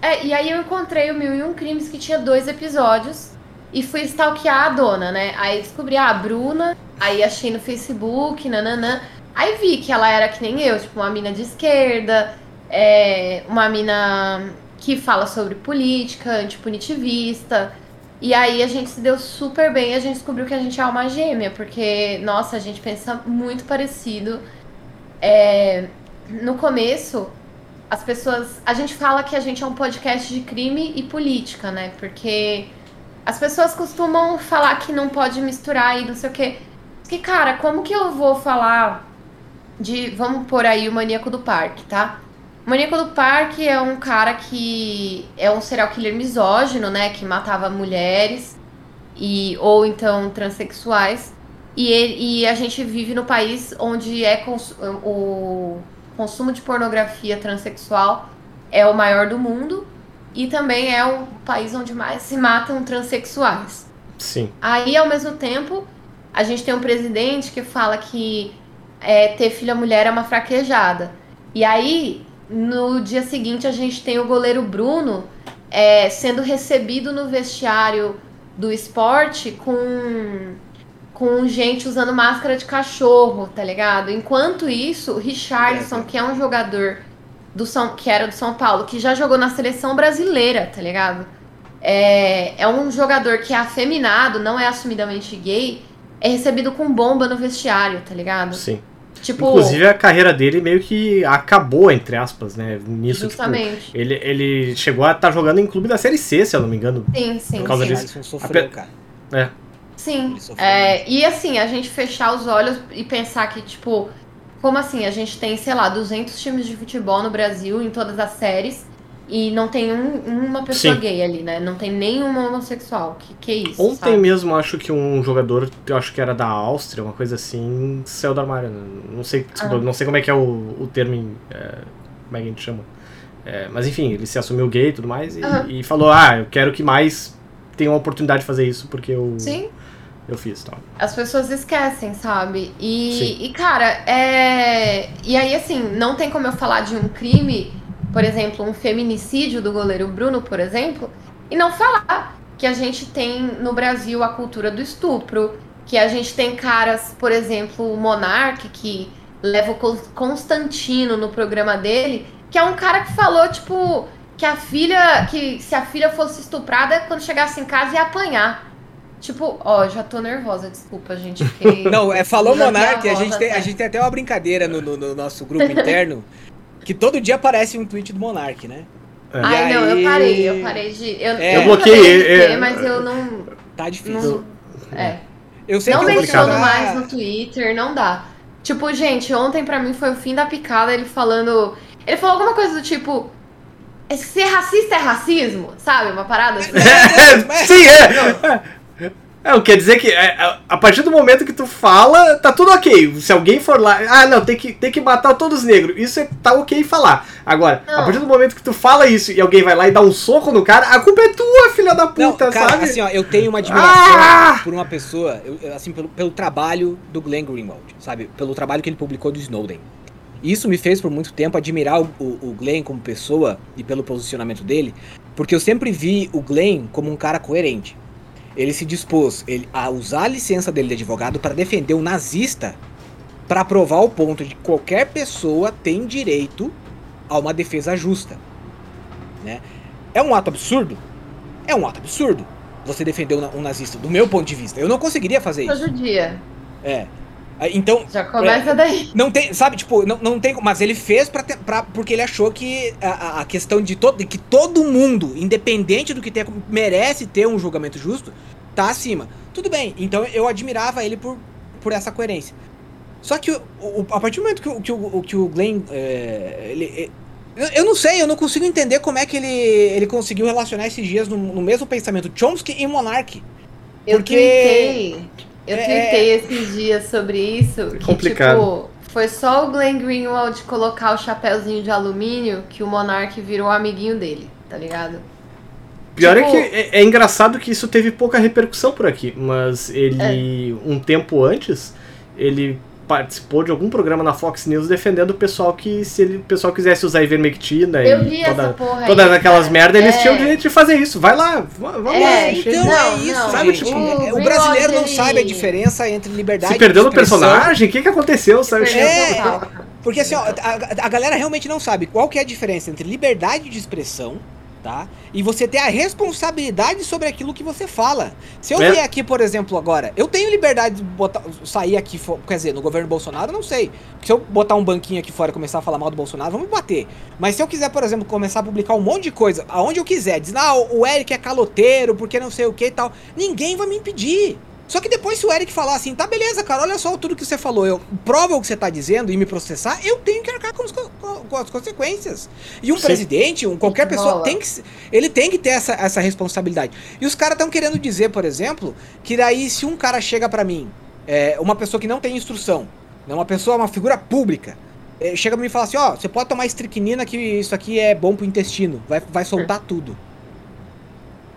É, e aí eu encontrei o Mil e Um Crimes que tinha dois episódios e fui stalkear a dona, né? Aí descobri ah, a Bruna, aí achei no Facebook, nananã. Aí vi que ela era que nem eu, tipo, uma mina de esquerda, é, uma mina que fala sobre política, antipunitivista. E aí a gente se deu super bem, a gente descobriu que a gente é alma gêmea, porque, nossa, a gente pensa muito parecido. É, no começo, as pessoas. A gente fala que a gente é um podcast de crime e política, né? Porque as pessoas costumam falar que não pode misturar e não sei o quê. que, cara, como que eu vou falar de. Vamos por aí o maníaco do parque, tá? O maníaco do parque é um cara que é um serial killer misógino, né? Que matava mulheres e ou então transexuais. E, ele, e a gente vive no país onde é cons, o consumo de pornografia transexual é o maior do mundo e também é o país onde mais se matam transexuais. Sim. Aí, ao mesmo tempo, a gente tem um presidente que fala que é, ter filha mulher é uma fraquejada. E aí, no dia seguinte, a gente tem o goleiro Bruno é, sendo recebido no vestiário do esporte com com gente usando máscara de cachorro, tá ligado? Enquanto isso, o Richardson, que é um jogador do São, que era do São Paulo, que já jogou na seleção brasileira, tá ligado? É, é um jogador que é afeminado, não é assumidamente gay, é recebido com bomba no vestiário, tá ligado? Sim. Tipo, Inclusive a carreira dele meio que acabou, entre aspas, né? Nisso, Justamente. tipo. Ele, ele chegou a estar jogando em clube da Série C, se eu não me engano. sim, sim. Por causa sim. disso. Alisson sofreu, cara. É. Sim. É, e assim, a gente fechar os olhos e pensar que, tipo, como assim? A gente tem, sei lá, 200 times de futebol no Brasil, em todas as séries, e não tem um- uma pessoa Sim. gay ali, né? Não tem nenhuma homossexual. Que, que é isso? Ontem sabe? mesmo, acho que um jogador, eu acho que era da Áustria, uma coisa assim, saiu do armário. né? Não sei, desculpa, Ah. não sei como é que é o, o termo, em, é, como é que a gente chama. É, mas enfim, ele se assumiu gay e tudo mais e, e falou, ah, eu quero que mais tenham a oportunidade de fazer isso porque eu, Sim. Eu fiz tal. As pessoas esquecem, sabe? E, e, cara, é. E aí, assim, não tem como eu falar de um crime, por exemplo, um feminicídio do goleiro Bruno, por exemplo, e não falar que a gente tem no Brasil a cultura do estupro, que a gente tem caras, por exemplo, o Monark, que leva o Cons- Constantino no programa dele, que é um cara que falou, tipo, que a filha, que se a filha fosse estuprada, quando chegasse em casa ia apanhar. Tipo, ó, já tô nervosa, desculpa, gente. Fiquei... Não, é, falou Já Monark, a gente, tem, a tá? gente tem até uma brincadeira no, no- no nosso grupo interno, que todo dia aparece um tweet do Monark, né? É. Ai, E não, aí- eu parei, eu parei de. Eu, É. eu Eu bloqueei, é, é, mas eu não. Tá difícil. não é. Eu sei Não vou menciono mais no Twitter, não dá. Tipo, gente, ontem pra mim foi o fim da picada ele falando. Ele falou alguma coisa do tipo. Ser racista é racismo? Sabe? Uma parada assim. Mas- Sim, é. É, quer dizer que é, a- a partir do momento que tu fala, tá tudo ok. Se alguém for lá, ah, não, tem que, tem que matar todos os negros. Isso é, tá ok falar. Agora, a Não. partir do momento que tu fala isso e alguém vai lá e dá um soco no cara, a culpa é tua, filha da Não, puta, cara, sabe? assim, ó, eu tenho uma admiração Ah! por uma pessoa, eu, assim, pelo, pelo trabalho do Glenn Greenwald, sabe? Pelo trabalho que ele publicou do Snowden. Isso me fez por muito tempo admirar o, o, o Glenn como pessoa e pelo posicionamento dele, porque eu sempre vi o Glenn como um cara coerente. Ele se dispôs ele, a usar a licença dele de advogado para defender um nazista para provar o ponto de que qualquer pessoa tem direito a uma defesa justa. Né? É um ato absurdo? É um ato absurdo. Você defender um, na- nazista, do meu ponto de vista. Eu não conseguiria fazer isso. judia. É. Ah, Então, Já começa daí. não tem, sabe, tipo, não, não tem, mas ele fez pra, ter- pra, porque ele achou que a- a, questão de todo, de que todo mundo, independente do que tenha, merece ter um julgamento justo, tá acima. Tudo bem, então eu admirava ele por, por essa coerência. Só que o- o- a partir do momento que, o- que, o, que o Glenn, é, ele, é, eu, não sei, eu não consigo entender como é que ele, ele conseguiu relacionar esses dias no, no mesmo pensamento Chomsky e Monark. Eu Porque- tuitei. Eu É- tuitei esses dias sobre isso. Que, Complicado. tipo, foi só o Glenn Greenwald colocar o chapéuzinho de alumínio que o Monark virou amiguinho dele, tá ligado? Pior é tipo- que é, é engraçado que isso teve pouca repercussão por aqui, mas ele, É. um tempo antes, ele participou de algum programa na Fox News defendendo o pessoal que, se ele, o pessoal quisesse usar ivermectina Eu e vi toda, essa porra aí. todas aquelas cara. merda, eles É. tinham o direito de fazer isso. Vai lá, vamos É, lá. então chega. Não, é isso, não, sabe? tipo, Tipo, o o brasileiro não sabe a diferença entre liberdade Se perdeu de no expressão- personagem, o que, que aconteceu? Sabe? É. Porque assim, ó, a, a galera realmente não sabe qual que é a diferença entre liberdade de expressão, tá? E você ter a responsabilidade sobre aquilo que você fala. Se eu É. vier aqui, por exemplo, agora, eu tenho liberdade de botar, sair aqui, quer dizer, no governo Bolsonaro, não sei. Se eu botar um banquinho aqui fora e começar a falar mal do Bolsonaro, vamos bater. Mas se eu quiser, por exemplo, começar a publicar um monte de coisa, aonde eu quiser, dizer, ah, o Eric é caloteiro, porque não sei o que e tal, ninguém vai me impedir. Só que depois se o Eric falar assim, tá beleza, cara, olha só tudo que você falou, eu prova o que você tá dizendo e me processar, eu tenho que arcar com, os, com, as consequências. E um Sim. presidente, um, qualquer pessoa, Bola. tem que, ele tem que ter essa, essa responsabilidade. E os caras estão querendo dizer, por exemplo, que daí se um cara chega pra mim, é, uma pessoa que não tem instrução, né, uma pessoa, uma figura pública, é, chega pra mim e fala assim, ó, você pode tomar estricnina que isso aqui é bom pro intestino, vai, vai soltar tudo.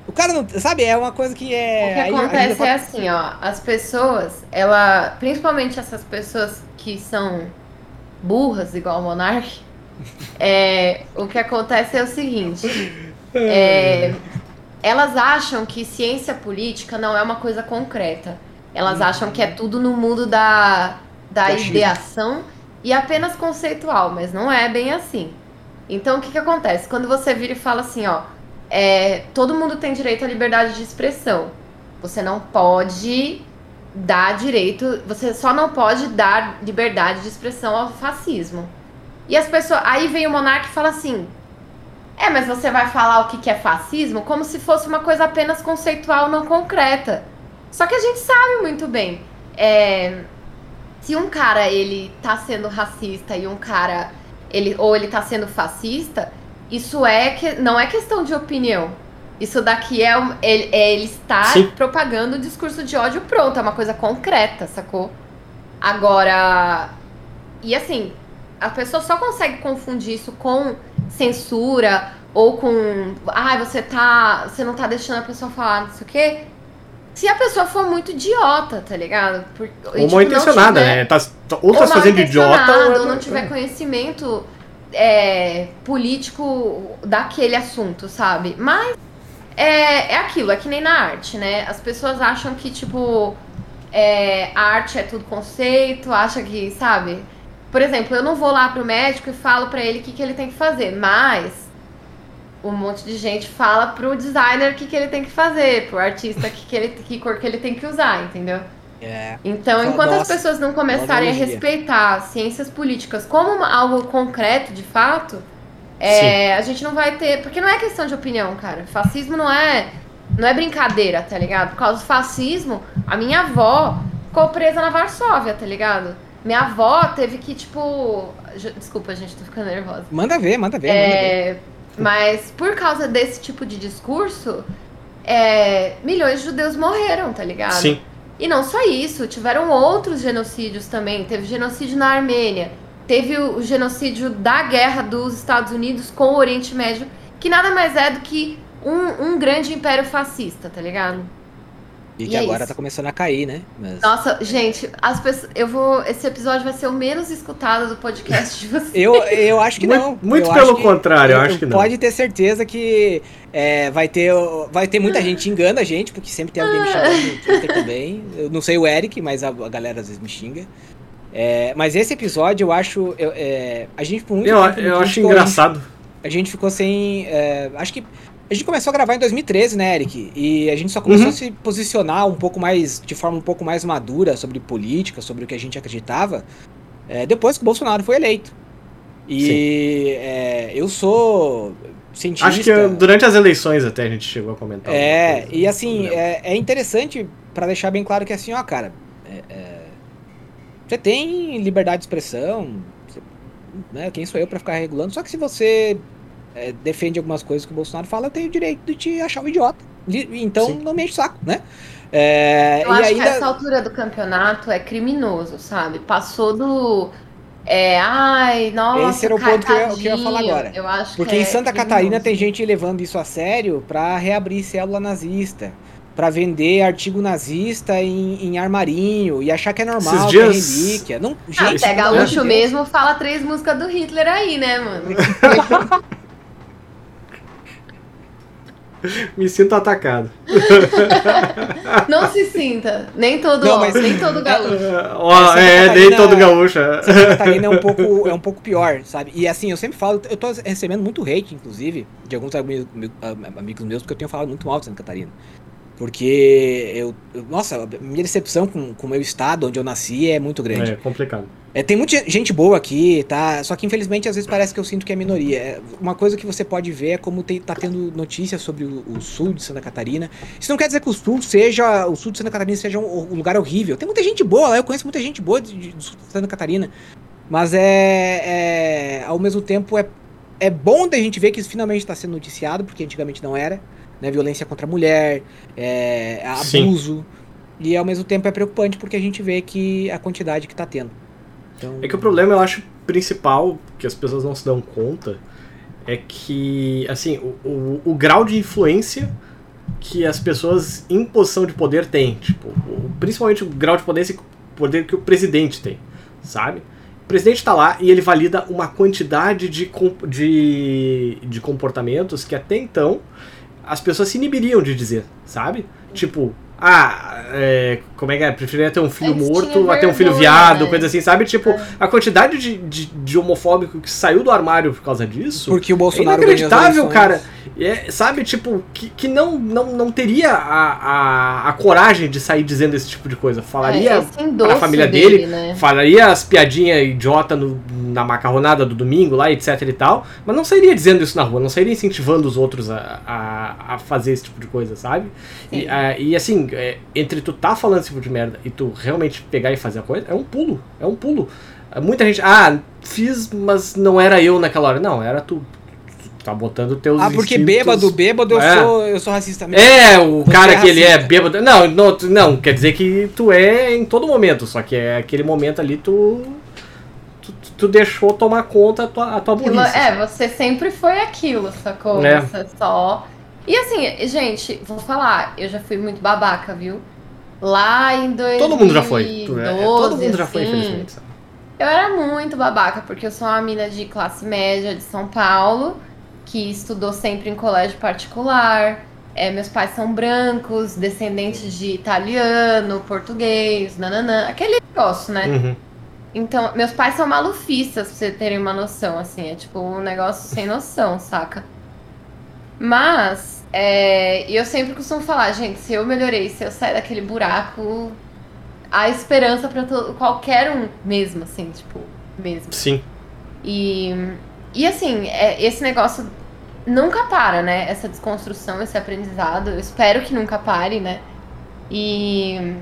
O cara não, sabe, é uma coisa que é... O que aí acontece é assim, ó, as pessoas, ela, principalmente essas pessoas que são burras, igual o Monark, é, o que acontece é o seguinte, é, elas acham que ciência política não é uma coisa concreta. Elas acham que é tudo no mundo da, da ideação e apenas conceitual, mas não é bem assim. Então, o que, que acontece? Quando você vira e fala assim, ó, é, todo mundo tem direito à liberdade de expressão. Você não pode dar direito, você só não pode dar liberdade de expressão ao fascismo. E as pessoas, aí vem o monarca e fala assim: "É, mas você vai falar o que que é fascismo como se fosse uma coisa apenas conceitual, não concreta". Só que a gente sabe muito bem, é, se um cara ele tá sendo racista e um cara ele ou ele tá sendo fascista, isso é que não é questão de opinião. Isso daqui é, ele, é ele está Sim. propagando o discurso de ódio pronto, é uma coisa concreta, sacou? Agora, e assim, a pessoa só consegue confundir isso com censura ou com, ai, você tá, você não tá deixando a pessoa falar, não sei o quê. Se a pessoa for muito idiota, tá ligado? Por, e, Ou tipo, mal intencionada, tiver- né? Tá, ou tá ou fazendo idiota ou. ou não tiver conhecimento é, político daquele assunto, sabe? Mas é, é aquilo, é que nem na arte, né? As pessoas acham que, tipo, é, a arte é tudo conceito, acha que, sabe? Por exemplo, eu não vou lá pro médico e falo pra ele o que, que ele tem que fazer, mas um monte de gente fala pro designer o que, que ele tem que fazer, pro artista que, que, ele, que cor que ele tem que usar, entendeu? É. Então, Nossa, enquanto as pessoas não começarem a respeitar ciências políticas como uma- algo concreto, de fato, é, a gente não vai ter. Porque não é questão de opinião, cara. Fascismo não é, não é brincadeira, tá ligado? Por causa do fascismo, a minha avó ficou presa na Varsóvia, tá ligado? Minha avó teve que, tipo. Desculpa, gente, tô ficando nervosa. Manda ver, manda ver, manda ver. É, mas por causa desse tipo de discurso, é, milhões de judeus morreram, tá ligado? Sim. E não só isso, tiveram outros genocídios também. Teve genocídio na Armênia, teve o, genocídio da guerra dos Estados Unidos com o Oriente Médio, que nada mais é do que um, um grande império fascista, tá ligado? E e que é agora isso. tá começando a cair, né? Mas... Nossa, gente, as pessoas, eu vou, esse episódio vai ser o menos escutado do podcast de vocês. Eu, eu acho que Muito- não. muito Eu pelo que- contrário, eu acho que não. Pode ter certeza que é, vai, ter, vai ter muita gente que engana a gente, porque sempre tem alguém me chamando no Twitter também. Eu não sei o Eric, mas a, a galera às vezes me xinga. É, mas esse episódio eu acho. eu- é, a gente por muito Eu, tempo, eu acho engraçado. A gente ficou sem. é, acho que. A gente começou a gravar em 2013, né, Eric? E a gente só começou Uhum. a se posicionar um pouco mais, de forma um pouco mais madura sobre política, sobre o que a gente acreditava, é, depois que o Bolsonaro foi eleito. E é, eu sou cientista. Acho que uh, durante as eleições até a gente chegou a comentar. É, coisa, e assim, é, é interessante pra deixar bem claro que assim, ó, cara, é, é, você tem liberdade de expressão, né, quem sou eu pra ficar regulando, só que se você é, defende algumas coisas que o Bolsonaro fala, eu tenho o direito de te achar um idiota. Então Sim. não me enche o saco, né? É, Eu e acho ainda... que essa altura do campeonato é criminoso, sabe? Passou do. É, ai, nossa. Esse era o ponto que eu ia- que eu ia falar agora. Eu acho Porque que em é Santa criminoso. Catarina tem gente levando isso a sério pra reabrir célula nazista, pra vender artigo nazista em, em armarinho e achar que é normal, Esses que é dias- relíquia. Não, Ah, gente, até pelo amor de gaúcho mesmo fala três músicas do Hitler aí, né, mano? Me sinto atacado. Não se sinta. Nem todo, Não, ó, mas- nem todo gaúcho. Ó, Santa é, nem Catarina- todo gaúcho. Santa Catarina é um pouco, é um pouco pior, sabe? E assim, eu sempre falo, eu tô recebendo muito hate, inclusive, de alguns ami- ami- amigos meus, porque eu tenho falado muito mal de Santa Catarina. Porque eu, nossa, a minha decepção com com o meu estado, onde eu nasci, é muito grande. É complicado. É, tem muita gente boa aqui, tá? Só que infelizmente às vezes parece que eu sinto que é minoria. É, uma coisa que você pode ver é como tem, tá tendo notícias sobre o, o, sul de Santa Catarina. Isso não quer dizer que o sul seja. O sul de Santa Catarina seja um, um lugar horrível. Tem muita gente boa lá, eu conheço muita gente boa de, de, de Santa Catarina. Mas é, é. Ao mesmo tempo é, é bom da gente ver que isso finalmente está sendo noticiado, porque antigamente não era. Né? Violência contra a mulher, é, abuso. Sim. E ao mesmo tempo é preocupante porque a gente vê que a quantidade que está tendo. Então... É que o problema, eu acho, principal, que as pessoas não se dão conta, é que, assim, o, o, o grau de influência que as pessoas em posição de poder têm. Tipo, o, principalmente o grau de poder, poder que o presidente tem, sabe? O presidente está lá e ele valida uma quantidade de, de, de comportamentos que até então as pessoas se inibiriam de dizer, sabe? Tipo, ah, é, como é que é? Preferia ter um filho Antes morto a ter um filho viado, né? coisa assim, sabe? Tipo, é. a quantidade de, de, de, homofóbico que saiu do armário por causa disso. Porque o Bolsonaro. É inacreditável, cara. É, sabe, tipo, que, que não, não, não teria a, a, a coragem de sair dizendo esse tipo de coisa. Falaria é, pra família dele, dele né? falaria as piadinhas idiota no, na macarronada do domingo lá, etc e tal, mas não sairia dizendo isso na rua, não sairia incentivando os outros a, a, a fazer esse tipo de coisa, sabe? E, a, e assim, é, entre tu tá falando esse tipo de merda e tu realmente pegar e fazer a coisa, é um pulo, é um pulo. Muita gente, ah, fiz, mas não era eu naquela hora. Não, era tu tá botando teus Ah, porque instintos... bêbado, bêbado eu, é. sou, eu sou racista mesmo. É, o Você cara é que ele é bêbado. Não, não, não, quer dizer que tu é em todo momento, só que é aquele momento ali tu. Tu, deixou tomar conta a tua, a tua burrice. É, você sempre foi aquilo, sacou? É. Você só. E assim, gente, vou falar, eu já fui muito babaca, viu? Lá em 2012, Todo mundo já foi. É, todo mundo já foi, assim, infelizmente. Eu era muito babaca, porque eu sou uma mina de classe média de São Paulo que estudou sempre em colégio particular. É, meus pais são brancos, descendentes de italiano, português, nananã, aquele negócio, né? Uhum. Então, meus pais são malufistas, pra vocês terem uma noção, assim, é tipo um negócio sem noção, saca? Mas, é, eu sempre costumo falar, gente, se eu melhorei, se eu sair daquele buraco, há esperança para qualquer um mesmo, assim, tipo, mesmo. Sim. E e assim, é, esse negócio nunca para, né? Essa desconstrução, esse aprendizado. Eu espero que nunca pare, né? E.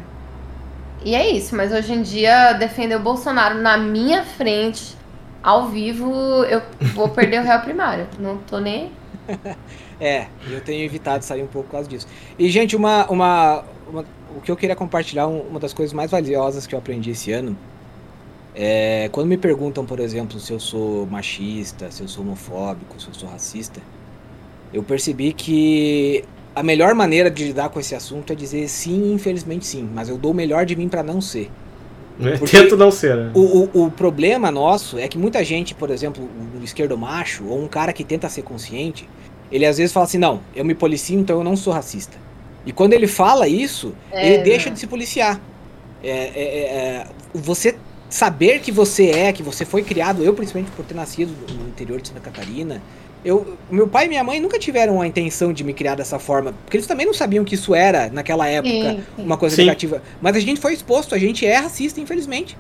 E é isso, mas hoje em dia defender o Bolsonaro na minha frente, ao vivo, eu vou perder o réu primário. Não tô nem. É, eu tenho evitado sair um pouco por causa disso. E, gente, uma, uma, uma o que eu queria compartilhar, uma das coisas mais valiosas que eu aprendi esse ano é, quando me perguntam, por exemplo, se eu sou machista, se eu sou homofóbico, se eu sou racista, eu percebi que a melhor maneira de lidar com esse assunto é dizer sim, infelizmente sim, mas eu dou o melhor de mim para não ser. É, tento não ser, né? O, o, o, problema nosso é que muita gente, por exemplo, um esquerdo macho, ou um cara que tenta ser consciente, ele às vezes fala assim: não, eu me policio, então eu não sou racista. E quando ele fala isso, é, ele deixa de se policiar. É, é, é você saber que você é, que você foi criado, eu principalmente por ter nascido no interior de Santa Catarina, eu, meu pai e minha mãe nunca tiveram a intenção de me criar dessa forma, porque eles também não sabiam que isso era, naquela época, sim, sim. uma coisa sim. negativa. Mas a gente foi exposto, a gente é racista, infelizmente.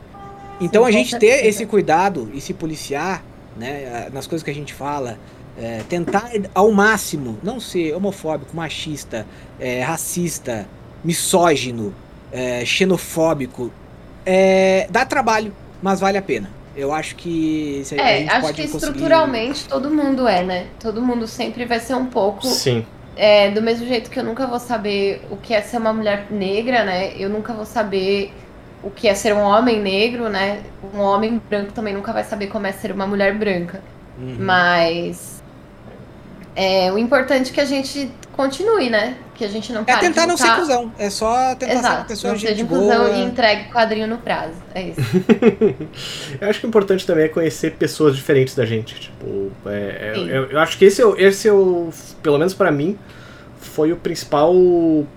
Então a gente ter esse cuidado e se policiar, né, nas coisas que a gente fala, é, tentar ao máximo não ser homofóbico, machista, é, racista, misógino, é, xenofóbico, é, dá trabalho, mas vale a pena. Eu acho que se a é, gente acho pode que conseguir... estruturalmente todo mundo é, né? Todo mundo sempre vai ser um pouco. Sim. É, do mesmo jeito que eu nunca vou saber o que é ser uma mulher negra, né? Eu nunca vou saber o que é ser um homem negro, né? Um homem branco também nunca vai saber como é ser uma mulher branca. Uhum. Mas é, o importante é que a gente continue, né? Que a gente não É tentar não ser cuzão. É só tentar Exato, ser uma pessoa não gente cuzão e entregue o quadrinho no prazo. É isso. eu acho que o importante também é conhecer pessoas diferentes da gente. Tipo, é, é, eu, eu, acho que esse, é esse é o, pelo menos para mim, foi o principal,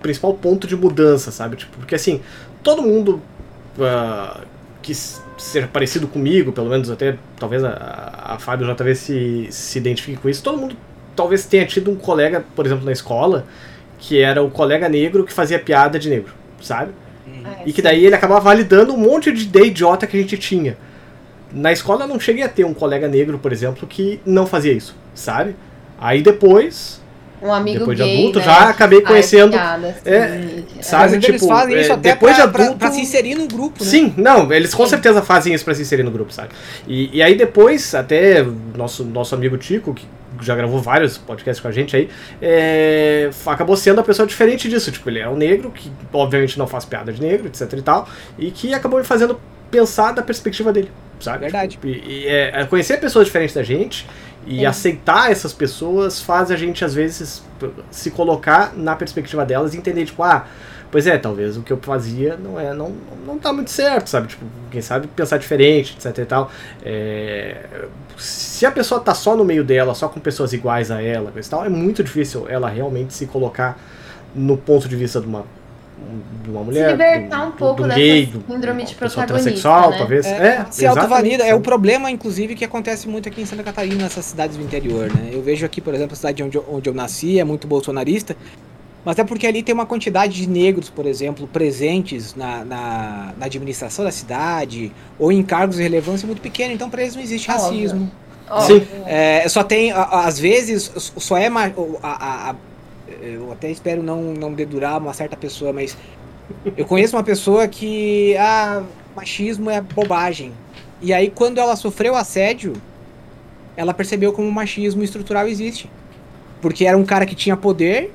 principal ponto de mudança, sabe? Tipo, porque assim, todo mundo uh, que seja parecido comigo, pelo menos até talvez a, a Fábio já talvez se, se identifique com isso, todo mundo talvez tenha tido um colega, por exemplo, na escola, que era o colega negro que fazia piada de negro, sabe? Uhum. e que daí ele acabava validando um monte de ideia idiota que a gente tinha. na escola eu não cheguei a ter um colega negro, por exemplo, que não fazia isso, sabe? Aí depois, Um amigo Depois de gay, adulto, né, já acabei conhecendo- piada, assim, é, que- sabe? Mas eles tipo, fazem isso é, até depois pra, de pra- adulto- pra se inserir no grupo, né? Sim, não, eles com Sim. certeza fazem isso pra se inserir no grupo, sabe? E, e aí depois, até nosso, nosso amigo Tico, que já gravou vários podcasts com a gente aí, é, acabou sendo a pessoa diferente disso. Tipo, ele é um negro que obviamente não faz piada de negro, etc e tal, e que acabou me fazendo pensar da perspectiva dele, sabe? Verdade. Tipo, e, e, é, é conhecer pessoas diferentes da gente e Sim. aceitar essas pessoas faz a gente, às vezes, se colocar na perspectiva delas e entender, tipo, ah, pois é, talvez o que eu fazia não é, não, não tá muito certo, sabe? Tipo, quem sabe pensar diferente, etc e tal. É, se a pessoa tá só no meio dela, só com pessoas iguais a ela, coisa e tal, é muito difícil ela realmente se colocar no ponto de vista de uma de uma mulher, libertar do- um do- pouco do dessa gay, do, síndrome de protagonista, transexual, né? talvez. É, É, se autovalida. É o problema, inclusive, que acontece muito aqui em Santa Catarina, nessas cidades do interior, né? Eu vejo aqui, por exemplo, a cidade onde eu, onde eu nasci é muito bolsonarista, mas é porque ali tem uma quantidade de negros, por exemplo, presentes na, na, na administração da cidade ou em cargos de relevância muito pequena, então para eles não existe racismo. Óbvio. Sim. É, só tem, às vezes, só é. a- a- a- eu até espero não, não dedurar uma certa pessoa, mas eu conheço uma pessoa que. Ah, machismo é bobagem. E aí, quando ela sofreu assédio, ela percebeu como o machismo estrutural existe. Porque era um cara que tinha poder,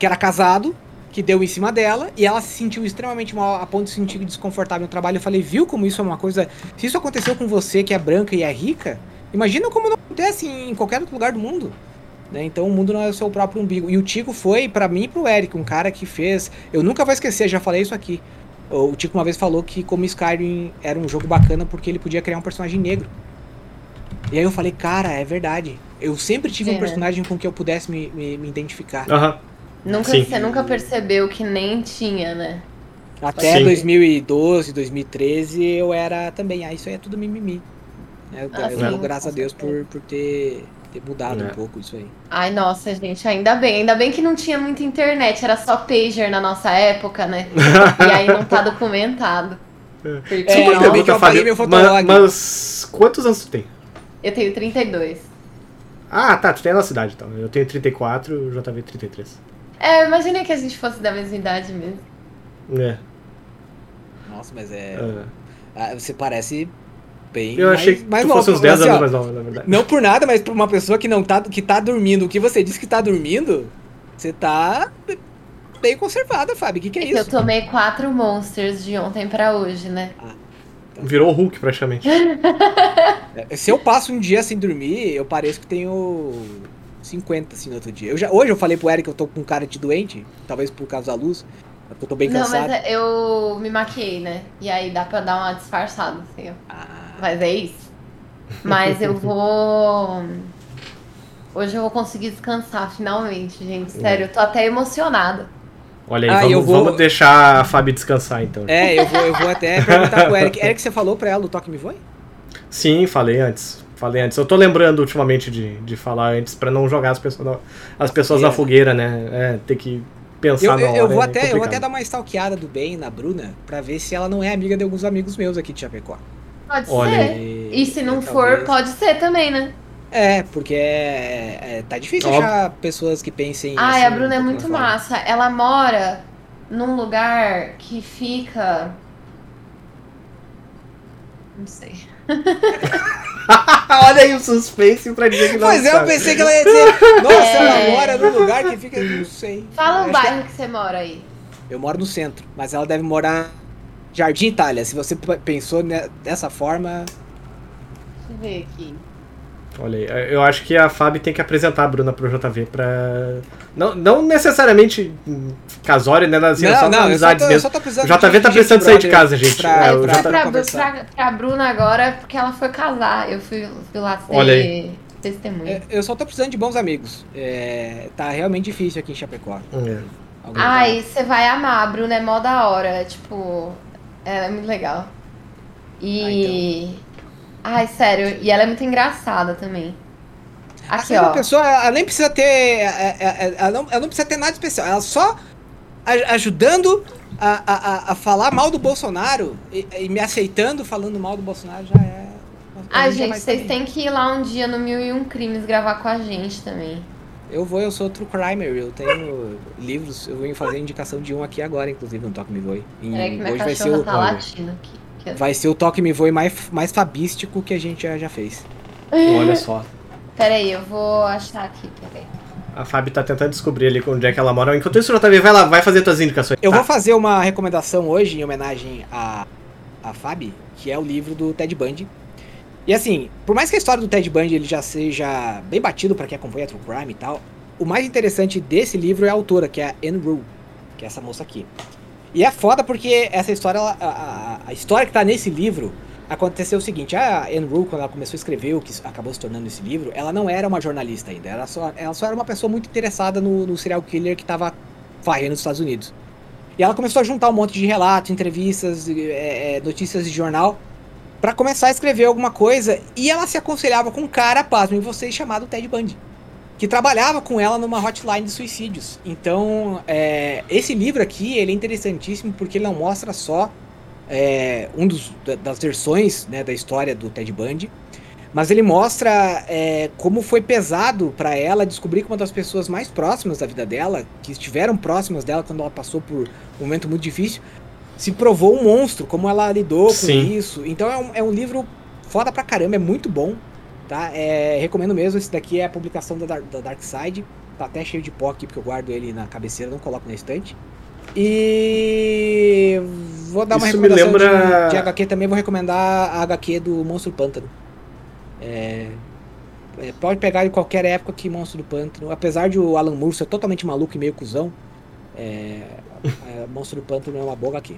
que era casado, que deu em cima dela, e ela se sentiu extremamente mal a ponto de se sentir desconfortável no trabalho. Eu falei, viu como isso é uma coisa. Se isso aconteceu com você que é branca e é rica, imagina como não acontece em qualquer outro lugar do mundo. né? Então o mundo não é o seu próprio umbigo. E o Tico foi, pra mim e pro Eric, um cara que fez. Eu nunca vou esquecer, já falei isso aqui. O Tico uma vez falou que como Skyrim era um jogo bacana porque ele podia criar um personagem negro. E aí eu falei, cara, é verdade. Eu sempre tive um É. personagem com que eu pudesse me, me, me identificar. Aham. Nunca, Sim. você nunca percebeu que nem tinha, né? Até Sim. 2012, 2013 eu era também. Ah, isso aí é tudo mimimi. É, Eu, Ah, eu dou graças a Deus por, por ter, ter mudado É. um pouco isso aí. Ai, nossa, gente, ainda bem. Ainda bem que não tinha muita internet, era só pager na nossa época, né? e aí não tá documentado. Porque É, pergunta, porque eu apaguei meu fotolog. mas quantos anos tu tem? eu tenho 32. Ah, tá, tu tem a nossa idade então. Eu tenho 34 e o JV 33. É, imagina que a gente fosse da mesma idade mesmo. É. Nossa, mas é. é. ah, você parece bem. Eu mais- achei que mais tu novo, fosse uns mas 10 assim, anos mais nova, na verdade. Não por nada, mas pra uma pessoa que não tá, que tá dormindo, o que você disse que tá dormindo, você tá bem conservada, Fábio. O que, que é Eu isso? tomei quatro monsters de ontem pra hoje, né? Virou o Hulk praticamente. É, Se eu passo um dia sem dormir, eu pareço que tenho 50 assim no outro dia. Eu já, hoje eu falei pro Eric que eu tô com cara de doente, talvez por causa da luz, porque eu tô bem não, cansado. mas é- eu me maquiei, né? E aí dá pra dar uma disfarçada, assim, ó. Ah, Mas é isso. Mas eu vou. Hoje eu vou conseguir descansar, finalmente, gente. Sério, eu tô até emocionada. Olha aí, Ah, vamos, eu vou- vamos deixar a Fabi descansar então. é, eu vou, eu vou até perguntar pro Eric. Eric, você falou pra ela do Toque Me Voe? Sim, falei antes. Falei antes. Eu tô lembrando ultimamente de, de falar antes pra não jogar as pessoas, na, as pessoas na fogueira, né? É, ter que pensar Eu, na eu, hora. eu vou é até, eu vou até dar uma stalkeada do bem na Bruna pra ver se ela não é amiga de alguns amigos meus aqui de Chapecó. Pode Olha ser. E, E se não for, talvez- pode ser também, né? É, porque é, é- tá difícil Óbvio. achar pessoas que pensem. Ai, assim, a Bruna é um muito massa. Ela mora num lugar que fica. Não sei. Olha aí o suspense pra dizer que não Pois é, eu pensei que ela ia dizer, nossa, É. ela mora num lugar que fica. Não sei. Fala acho que- bairro que você mora aí. Eu moro no centro, mas ela deve morar Jardim Itália. Se você pensou ne- dessa forma. Deixa eu ver aqui. Olha aí, eu acho que a Fabi tem que apresentar a Bruna pro JV pra. Não, não necessariamente casório, né? Assim, só eu só, amizades tô, eu mesmo. só tô precisando O JV de tá gente precisando sair de casa, gente. Pra, É, pra, pra pra, pra, Bruna agora, porque ela foi casar. Eu fui, fui lá ser Olha aí. testemunha. É, Eu só tô precisando de bons amigos. É, tá realmente difícil aqui em Chapecó. É. Alguém Ai, você vai amar, a Bruna é mó da hora. Tipo, ela é muito legal. E. Ai, sério, e ela é muito engraçada também. Aqui, uma ó. pessoa, ela nem precisa ter. é, é, é, Ela não, ela não precisa ter nada especial. Ela só a- ajudando a, a, a- a falar mal do Bolsonaro e, e me aceitando falando mal do Bolsonaro já é. Ah, gente, vocês têm que ir lá um dia no Mil e Um Crimes gravar com a gente também. Eu vou, eu sou true crimer, eu tenho livros, eu vou fazer indicação de um aqui agora, inclusive, no Toque Me Voe. E Peraí que minha hoje vai ser, o, tá latindo aqui. Que- vai ser o Toque Me Voe mais, mais fabístico que a gente já, já fez. Olha só. Peraí, eu vou achar aqui, peraí. A Fábio tá tentando descobrir ali onde é que ela mora. Enquanto isso, JV, vai lá, vai fazer tuas indicações. Eu Tá. vou fazer uma recomendação hoje em homenagem a, a Fabi, que é o livro do Ted Bundy. E assim, por mais que a história do Ted Bundy ele já seja bem batido para quem acompanha True Crime e tal, o mais interessante desse livro é a autora, que é a Anne Rule, que é essa moça aqui. E é foda porque essa história, ela- a, a- história que tá nesse livro aconteceu o seguinte, a Anne Rule, quando ela começou a escrever o que acabou se tornando esse livro, ela não era uma jornalista ainda, ela só, ela só era uma pessoa muito interessada no, no serial killer que tava varrendo os Estados Unidos. E ela começou a juntar um monte de relatos, entrevistas, é, é, notícias de jornal, pra começar a escrever alguma coisa. E ela se aconselhava com um cara, pasmem vocês, chamado Ted Bundy, que trabalhava com ela numa hotline de suicídios. Então, é, esse livro aqui, ele é interessantíssimo porque ele não mostra só é, um dos, da- das versões né, da história do Ted Bundy, mas ele mostra é, como foi pesado pra ela descobrir que uma das pessoas mais próximas da vida dela, que estiveram próximas dela quando ela passou por um momento muito difícil, se provou um monstro, como ela lidou com Sim. isso. Então é um, é um livro foda pra caramba, é muito bom. Tá? É, recomendo mesmo, esse daqui é a publicação da, da Dark Side. Tá até cheio de pó aqui, porque eu guardo ele na cabeceira, não coloco na estante. E vou dar uma Isso me recomendação lembra- de, de HQ também, vou recomendar a HQ do Monstro do Pântano. É, é, pode pegar em qualquer época que Monstro do Pântano, apesar de o Alan Moore ser totalmente maluco e meio cuzão, é, é, Monstro do Pântano é uma boa HQ.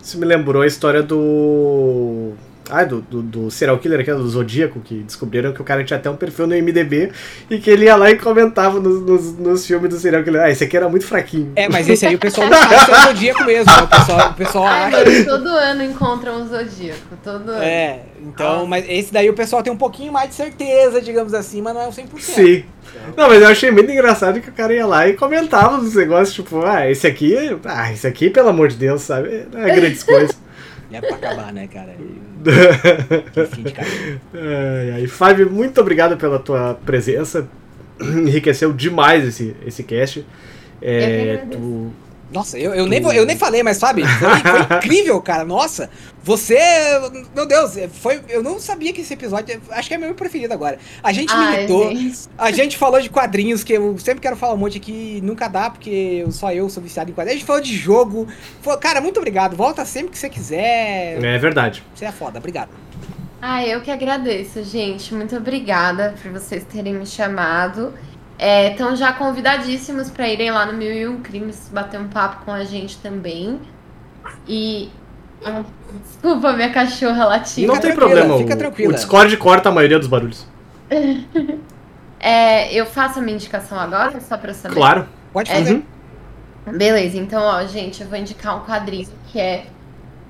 Isso me lembrou a história do. Ah, do, do, do serial killer aqui, do Zodíaco, que descobriram que o cara tinha até um perfil no MDB e que ele ia lá e comentava nos, nos, nos filmes do serial killer. Ah, esse aqui era muito fraquinho. É, mas esse aí o pessoal não sabe se é o Zodíaco mesmo, o pessoal, o pessoal acha. todo ano encontram um zodíaco. Todo ano. É, então, mas esse daí o pessoal tem um pouquinho mais de certeza, digamos assim, mas não é o 100%. Sim. Não, mas eu achei muito engraçado que o cara ia lá e comentava os negócios, tipo, ah, esse aqui, ah, esse aqui, pelo amor de Deus, sabe? Não é grandes coisas. É pra acabar, né, cara? Que fim de carreira. Ai, ai. Fábio, muito obrigado pela tua presença. Enriqueceu demais esse, esse cast. É, tu, Nossa, eu, eu, nem, vou- eu nem falei, mas sabe, foi, foi incrível, cara. Nossa, você. Meu Deus, foi. Eu não sabia que esse episódio. Acho que é meu preferido agora. A gente Ai, militou. gente. A gente falou de quadrinhos, que eu sempre quero falar um monte aqui, nunca dá, porque eu- só eu sou viciado em quadrinhos. A gente falou de jogo. Foi- cara, muito obrigado. Volta sempre que você quiser. é verdade. Você é foda, obrigado. Ah, eu que agradeço, gente. Muito obrigada por vocês terem me chamado. Estão já convidadíssimos para irem lá no Mil e Um Crimes bater um papo com a gente também. E. Ah, Desculpa, minha cachorra latindo. Não tem problema. fica o, tranquila. o Discord corta a maioria dos barulhos. É, eu faço a minha indicação agora, só pra saber? Claro. Pode É, fazer. Beleza, então, ó, gente, eu vou indicar um quadrinho que é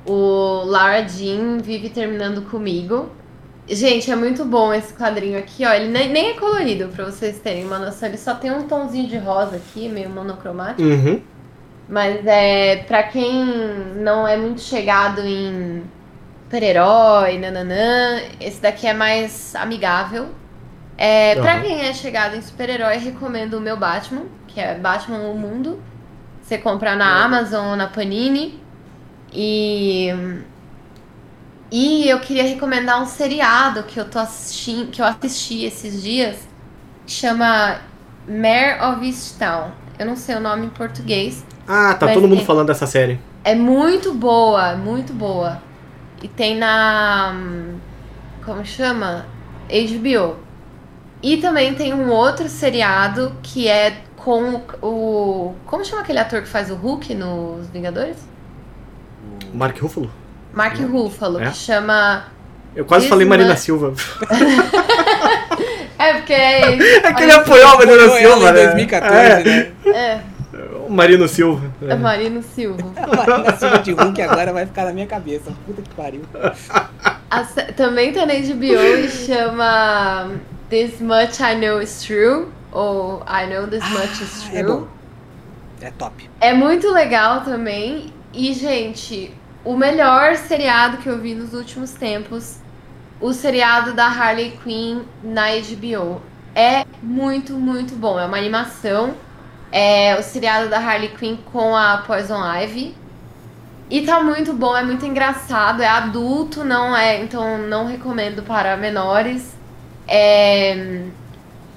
o Lara Jean Vive Terminando Comigo. Gente, é muito bom esse quadrinho aqui, ó. Ele nem, nem é colorido, pra vocês terem uma noção. Ele só tem um tomzinho de rosa aqui, meio monocromático. Uhum. Mas é pra quem não é muito chegado em super-herói, nananã, esse daqui é mais amigável. É, Pra Aham. quem é chegado em super-herói, recomendo o meu Batman, que é Batman O Mundo. Você compra na Amazon ou na Panini. E. E eu queria recomendar um seriado que eu tô assistindo, que eu assisti esses dias, que chama Mare of Easttown. Eu não sei o nome em português. Ah, tá todo mundo tem- falando dessa série. É muito boa, muito boa. E tem na. Como chama? HBO. E também tem um outro seriado que é com o. o- Como chama aquele ator que faz o Hulk nos Vingadores? Mark Ruffalo. Mark Ruffalo, É? que chama. Eu quase This falei Marina man- Silva. É porque é. É que ele apoiou a Marina Silva, em né? 2014, É, né? É, o Marino Silva. é Marino Silva. A Marina Silva de Hulk agora vai ficar na minha cabeça. Puta que pariu. A também tá na HBO e chama This Much I Know Is True. Ou I Know This Much Is Ah, True. é bom. É top. É muito legal também. E, gente, o melhor seriado que eu vi nos últimos tempos o seriado da Harley Quinn na HBO. É muito, muito bom. É uma animação. É o seriado da Harley Quinn com a Poison Ivy. E tá muito bom, é muito engraçado, é adulto, não é, então não recomendo para menores. É,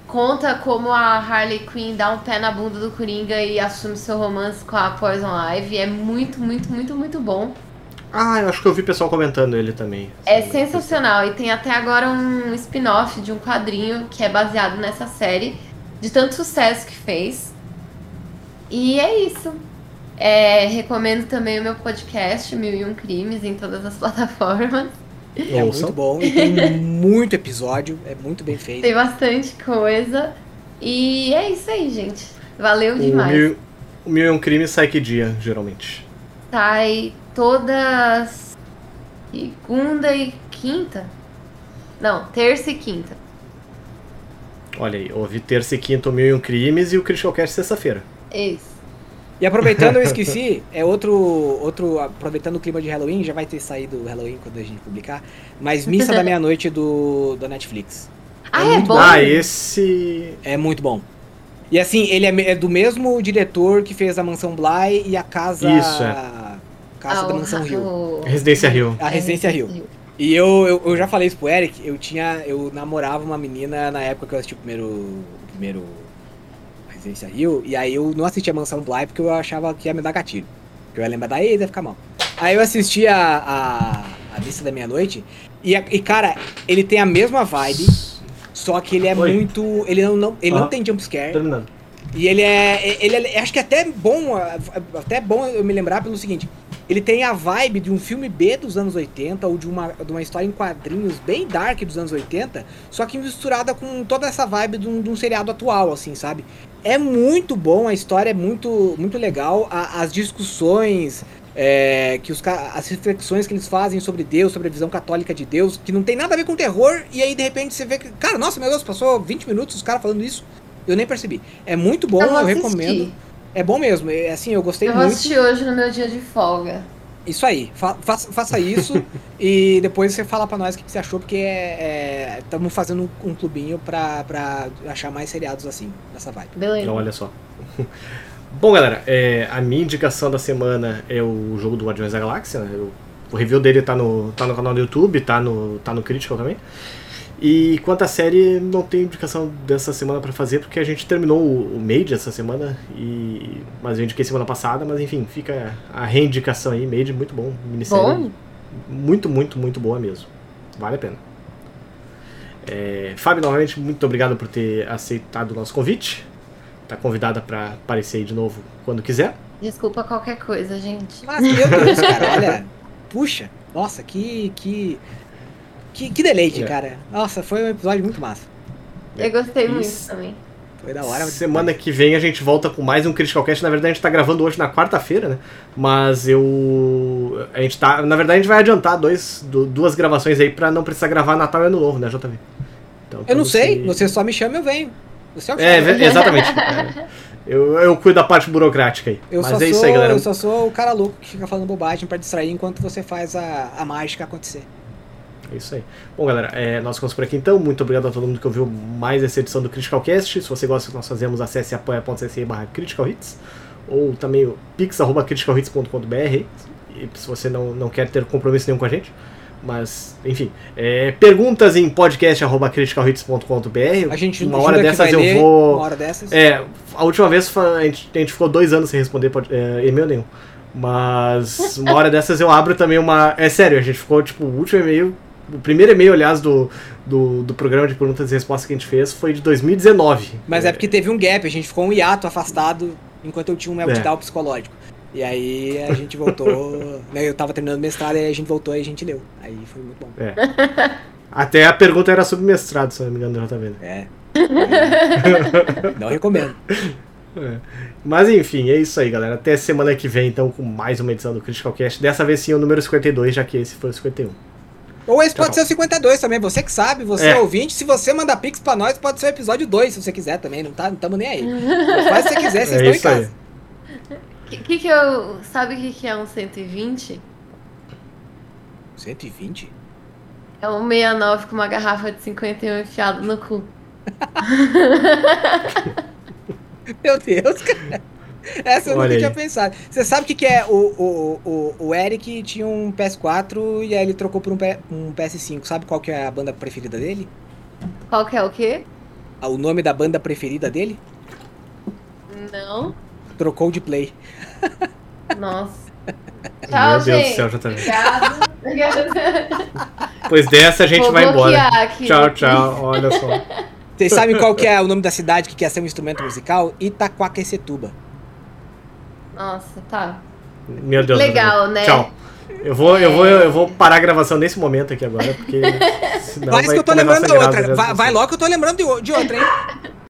conta como a Harley Quinn dá um pé na bunda do Coringa e assume seu romance com a Poison Ivy. É muito, muito, muito, muito bom. Ah, eu acho que eu vi pessoal comentando ele também. É sensacional e tem até agora um spin-off de um quadrinho que é baseado nessa série, de tanto sucesso que fez. E é isso. É, recomendo também o meu podcast, Mil e Um Crimes, em todas as plataformas. É Ouçam. muito bom e tem muito episódio, é muito bem feito. Tem bastante coisa. E é isso aí, gente. Valeu O demais. mil, o mil é um crime sai que dia, geralmente? Sai todas segunda e quinta. Não, terça e quinta. Olha aí, houve terça e quinta o Mil e um Crimes e o Critical Cast sexta-feira. Isso. E aproveitando, eu esqueci, é outro, outro, aproveitando o clima de Halloween, já vai ter saído o Halloween quando a gente publicar, mas Missa da Meia-Noite do, da Netflix. Ah, é, muito bom? Ah, esse. É muito bom. E assim, ele é, é do mesmo diretor que fez a Mansão Bly e a Casa... Isso, é. Casa Ah, da Mansão Rio. o- Residência Rio. A Residência Rio. E eu, eu, eu já falei isso pro Eric, eu tinha. Eu namorava uma menina na época que eu assisti o primeiro. o primeiro Residência Rio, e aí eu não assisti a Mansão Bly porque eu achava que ia me dar gatilho. Que eu ia lembrar da ex, ia ficar mal. Aí eu assisti a, a, a Missa da Meia-Noite, e, a- e cara, ele tem a mesma vibe, só que ele é Oi. muito. Ele não, não, ele não Aham. tem jumpscare. Terminando. E ele é. Ele é- acho que é até bom. Até bom eu me lembrar pelo seguinte. Ele tem a vibe de um filme B dos anos 80 ou de uma, de uma história em quadrinhos bem dark dos anos 80, só que misturada com toda essa vibe de um, de um seriado atual, assim, sabe? É muito bom, a história é muito, muito legal, a- as discussões, é, que os, as reflexões que eles fazem sobre Deus, sobre a visão católica de Deus, que não tem nada a ver com terror, e aí de repente você vê que, cara, nossa, meu Deus, passou 20 minutos os caras falando isso, eu nem percebi. É muito bom, Eu eu, recomendo. É bom mesmo, é, assim, eu gostei Eu muito. assistir hoje no meu dia de folga. Isso aí, fa faça, faça isso e depois você fala pra nós o que você achou, porque estamos fazendo um, um clubinho pra, pra achar mais seriados assim, nessa vibe. Beleza. Então, olha só. Bom, galera, é, a minha indicação da semana é o jogo do Guardiões da Galáxia. né? Eu- o review dele tá no, tá no canal do YouTube, tá no, tá no Critical também. E quanto à série, não tenho indicação dessa semana pra fazer, porque a gente terminou o, o Made essa semana, e mas eu indiquei semana passada, mas enfim, fica a reindicação aí, Made, muito bom, minissérie. Bom? Muito, muito, muito boa mesmo. Vale a pena. É, Fábio, novamente, muito obrigado por ter aceitado o nosso convite. Tá convidada para aparecer aí de novo quando quiser. Desculpa qualquer coisa, gente. Mas, meu Deus, cara, olha, puxa, nossa, que, que, que, que deleite, É. cara. Nossa, foi um episódio muito massa. Eu gostei muito Isso. também. Foi da hora. Semana que vem a gente volta com mais um Critical Cast. Na verdade, a gente tá gravando hoje na quarta-feira, né? Mas eu. A gente tá. Na verdade, a gente vai adiantar dois, du- duas gravações aí pra não precisar gravar Natal e Ano Novo, né, JV? Então, Eu não sei, você só me chama e eu venho. Você é o que É, chama. ve- exatamente. É. Eu, eu cuido da parte burocrática aí. Eu Mas é sou, isso aí, galera. eu só sou o cara louco que fica falando bobagem pra distrair enquanto você faz a, a mágica acontecer. É isso aí. Bom, galera, é, nós ficamos por aqui então. Muito obrigado a todo mundo que ouviu mais essa edição do Critical Cast. Se você gosta do que nós fazemos, acesse apoia.se barra Critical Hits ou também o pix.criticalhits.com.br se você não, não quer ter compromisso nenhum com a gente. Mas, enfim, é, perguntas em podcast.criticalhits.com.br A gente Uma hora dessas eu ler, vou... Uma hora dessas. É, a última vez a gente, a gente ficou dois anos sem responder é, e-mail nenhum. Mas uma hora dessas eu abro também uma. É sério, a gente ficou, tipo, o último e-mail. O primeiro e-mail, aliás, do, do, do programa de perguntas e respostas que a gente fez foi de 2019. Mas é porque teve um gap, a gente ficou um hiato afastado enquanto eu tinha um meltdown É. psicológico. E aí a gente voltou. né, eu tava terminando mestrado e aí a gente voltou e a gente leu. Aí foi muito bom. É. Até a pergunta era sobre mestrado, se não me engano, do JV. né? É. Não recomendo. É. Mas enfim, é isso aí, galera. Até semana que vem, então, com mais uma edição do Critical Cast. Dessa vez sim o número 52, já que esse foi o 51. Ou esse Tchau, pode ser o 52 também, você que sabe, você É. é ouvinte. Se você mandar pix pra nós, pode ser o episódio 2, se você quiser também. Não, tá, não tamo nem aí. Faz se você quiser, vocês É estão em casa. Que, que que eu. Sabe o que, que é um 120? 120? É um 69 com uma garrafa de 51 enfiado no cu. Meu Deus, cara. Essa eu Olha nunca aí. tinha pensado. Você sabe o que, que é? O, o, o, o Eric tinha um PS4 e aí ele trocou por um, P- um PS5. Sabe qual que é a banda preferida dele? Qual que é o quê? Ah, O nome da banda preferida dele? Não. Trocou de play. Nossa. Meu Tchau, Deus gente. do céu, JV. Obrigado. Depois dessa a gente Vou vai embora. aqui. Tchau, tchau. Olha só. Vocês sabem qual que é o nome da cidade que quer ser um instrumento musical? Itaquaquecetuba. Nossa, tá. Meu Deus. Legal, né? Tchau. Eu vou, eu, vou, eu vou parar a gravação nesse momento aqui agora, porque senão Mas vai que eu tô lembrando sangrar outra. Vai, vai logo que eu tô lembrando de, de outra, hein?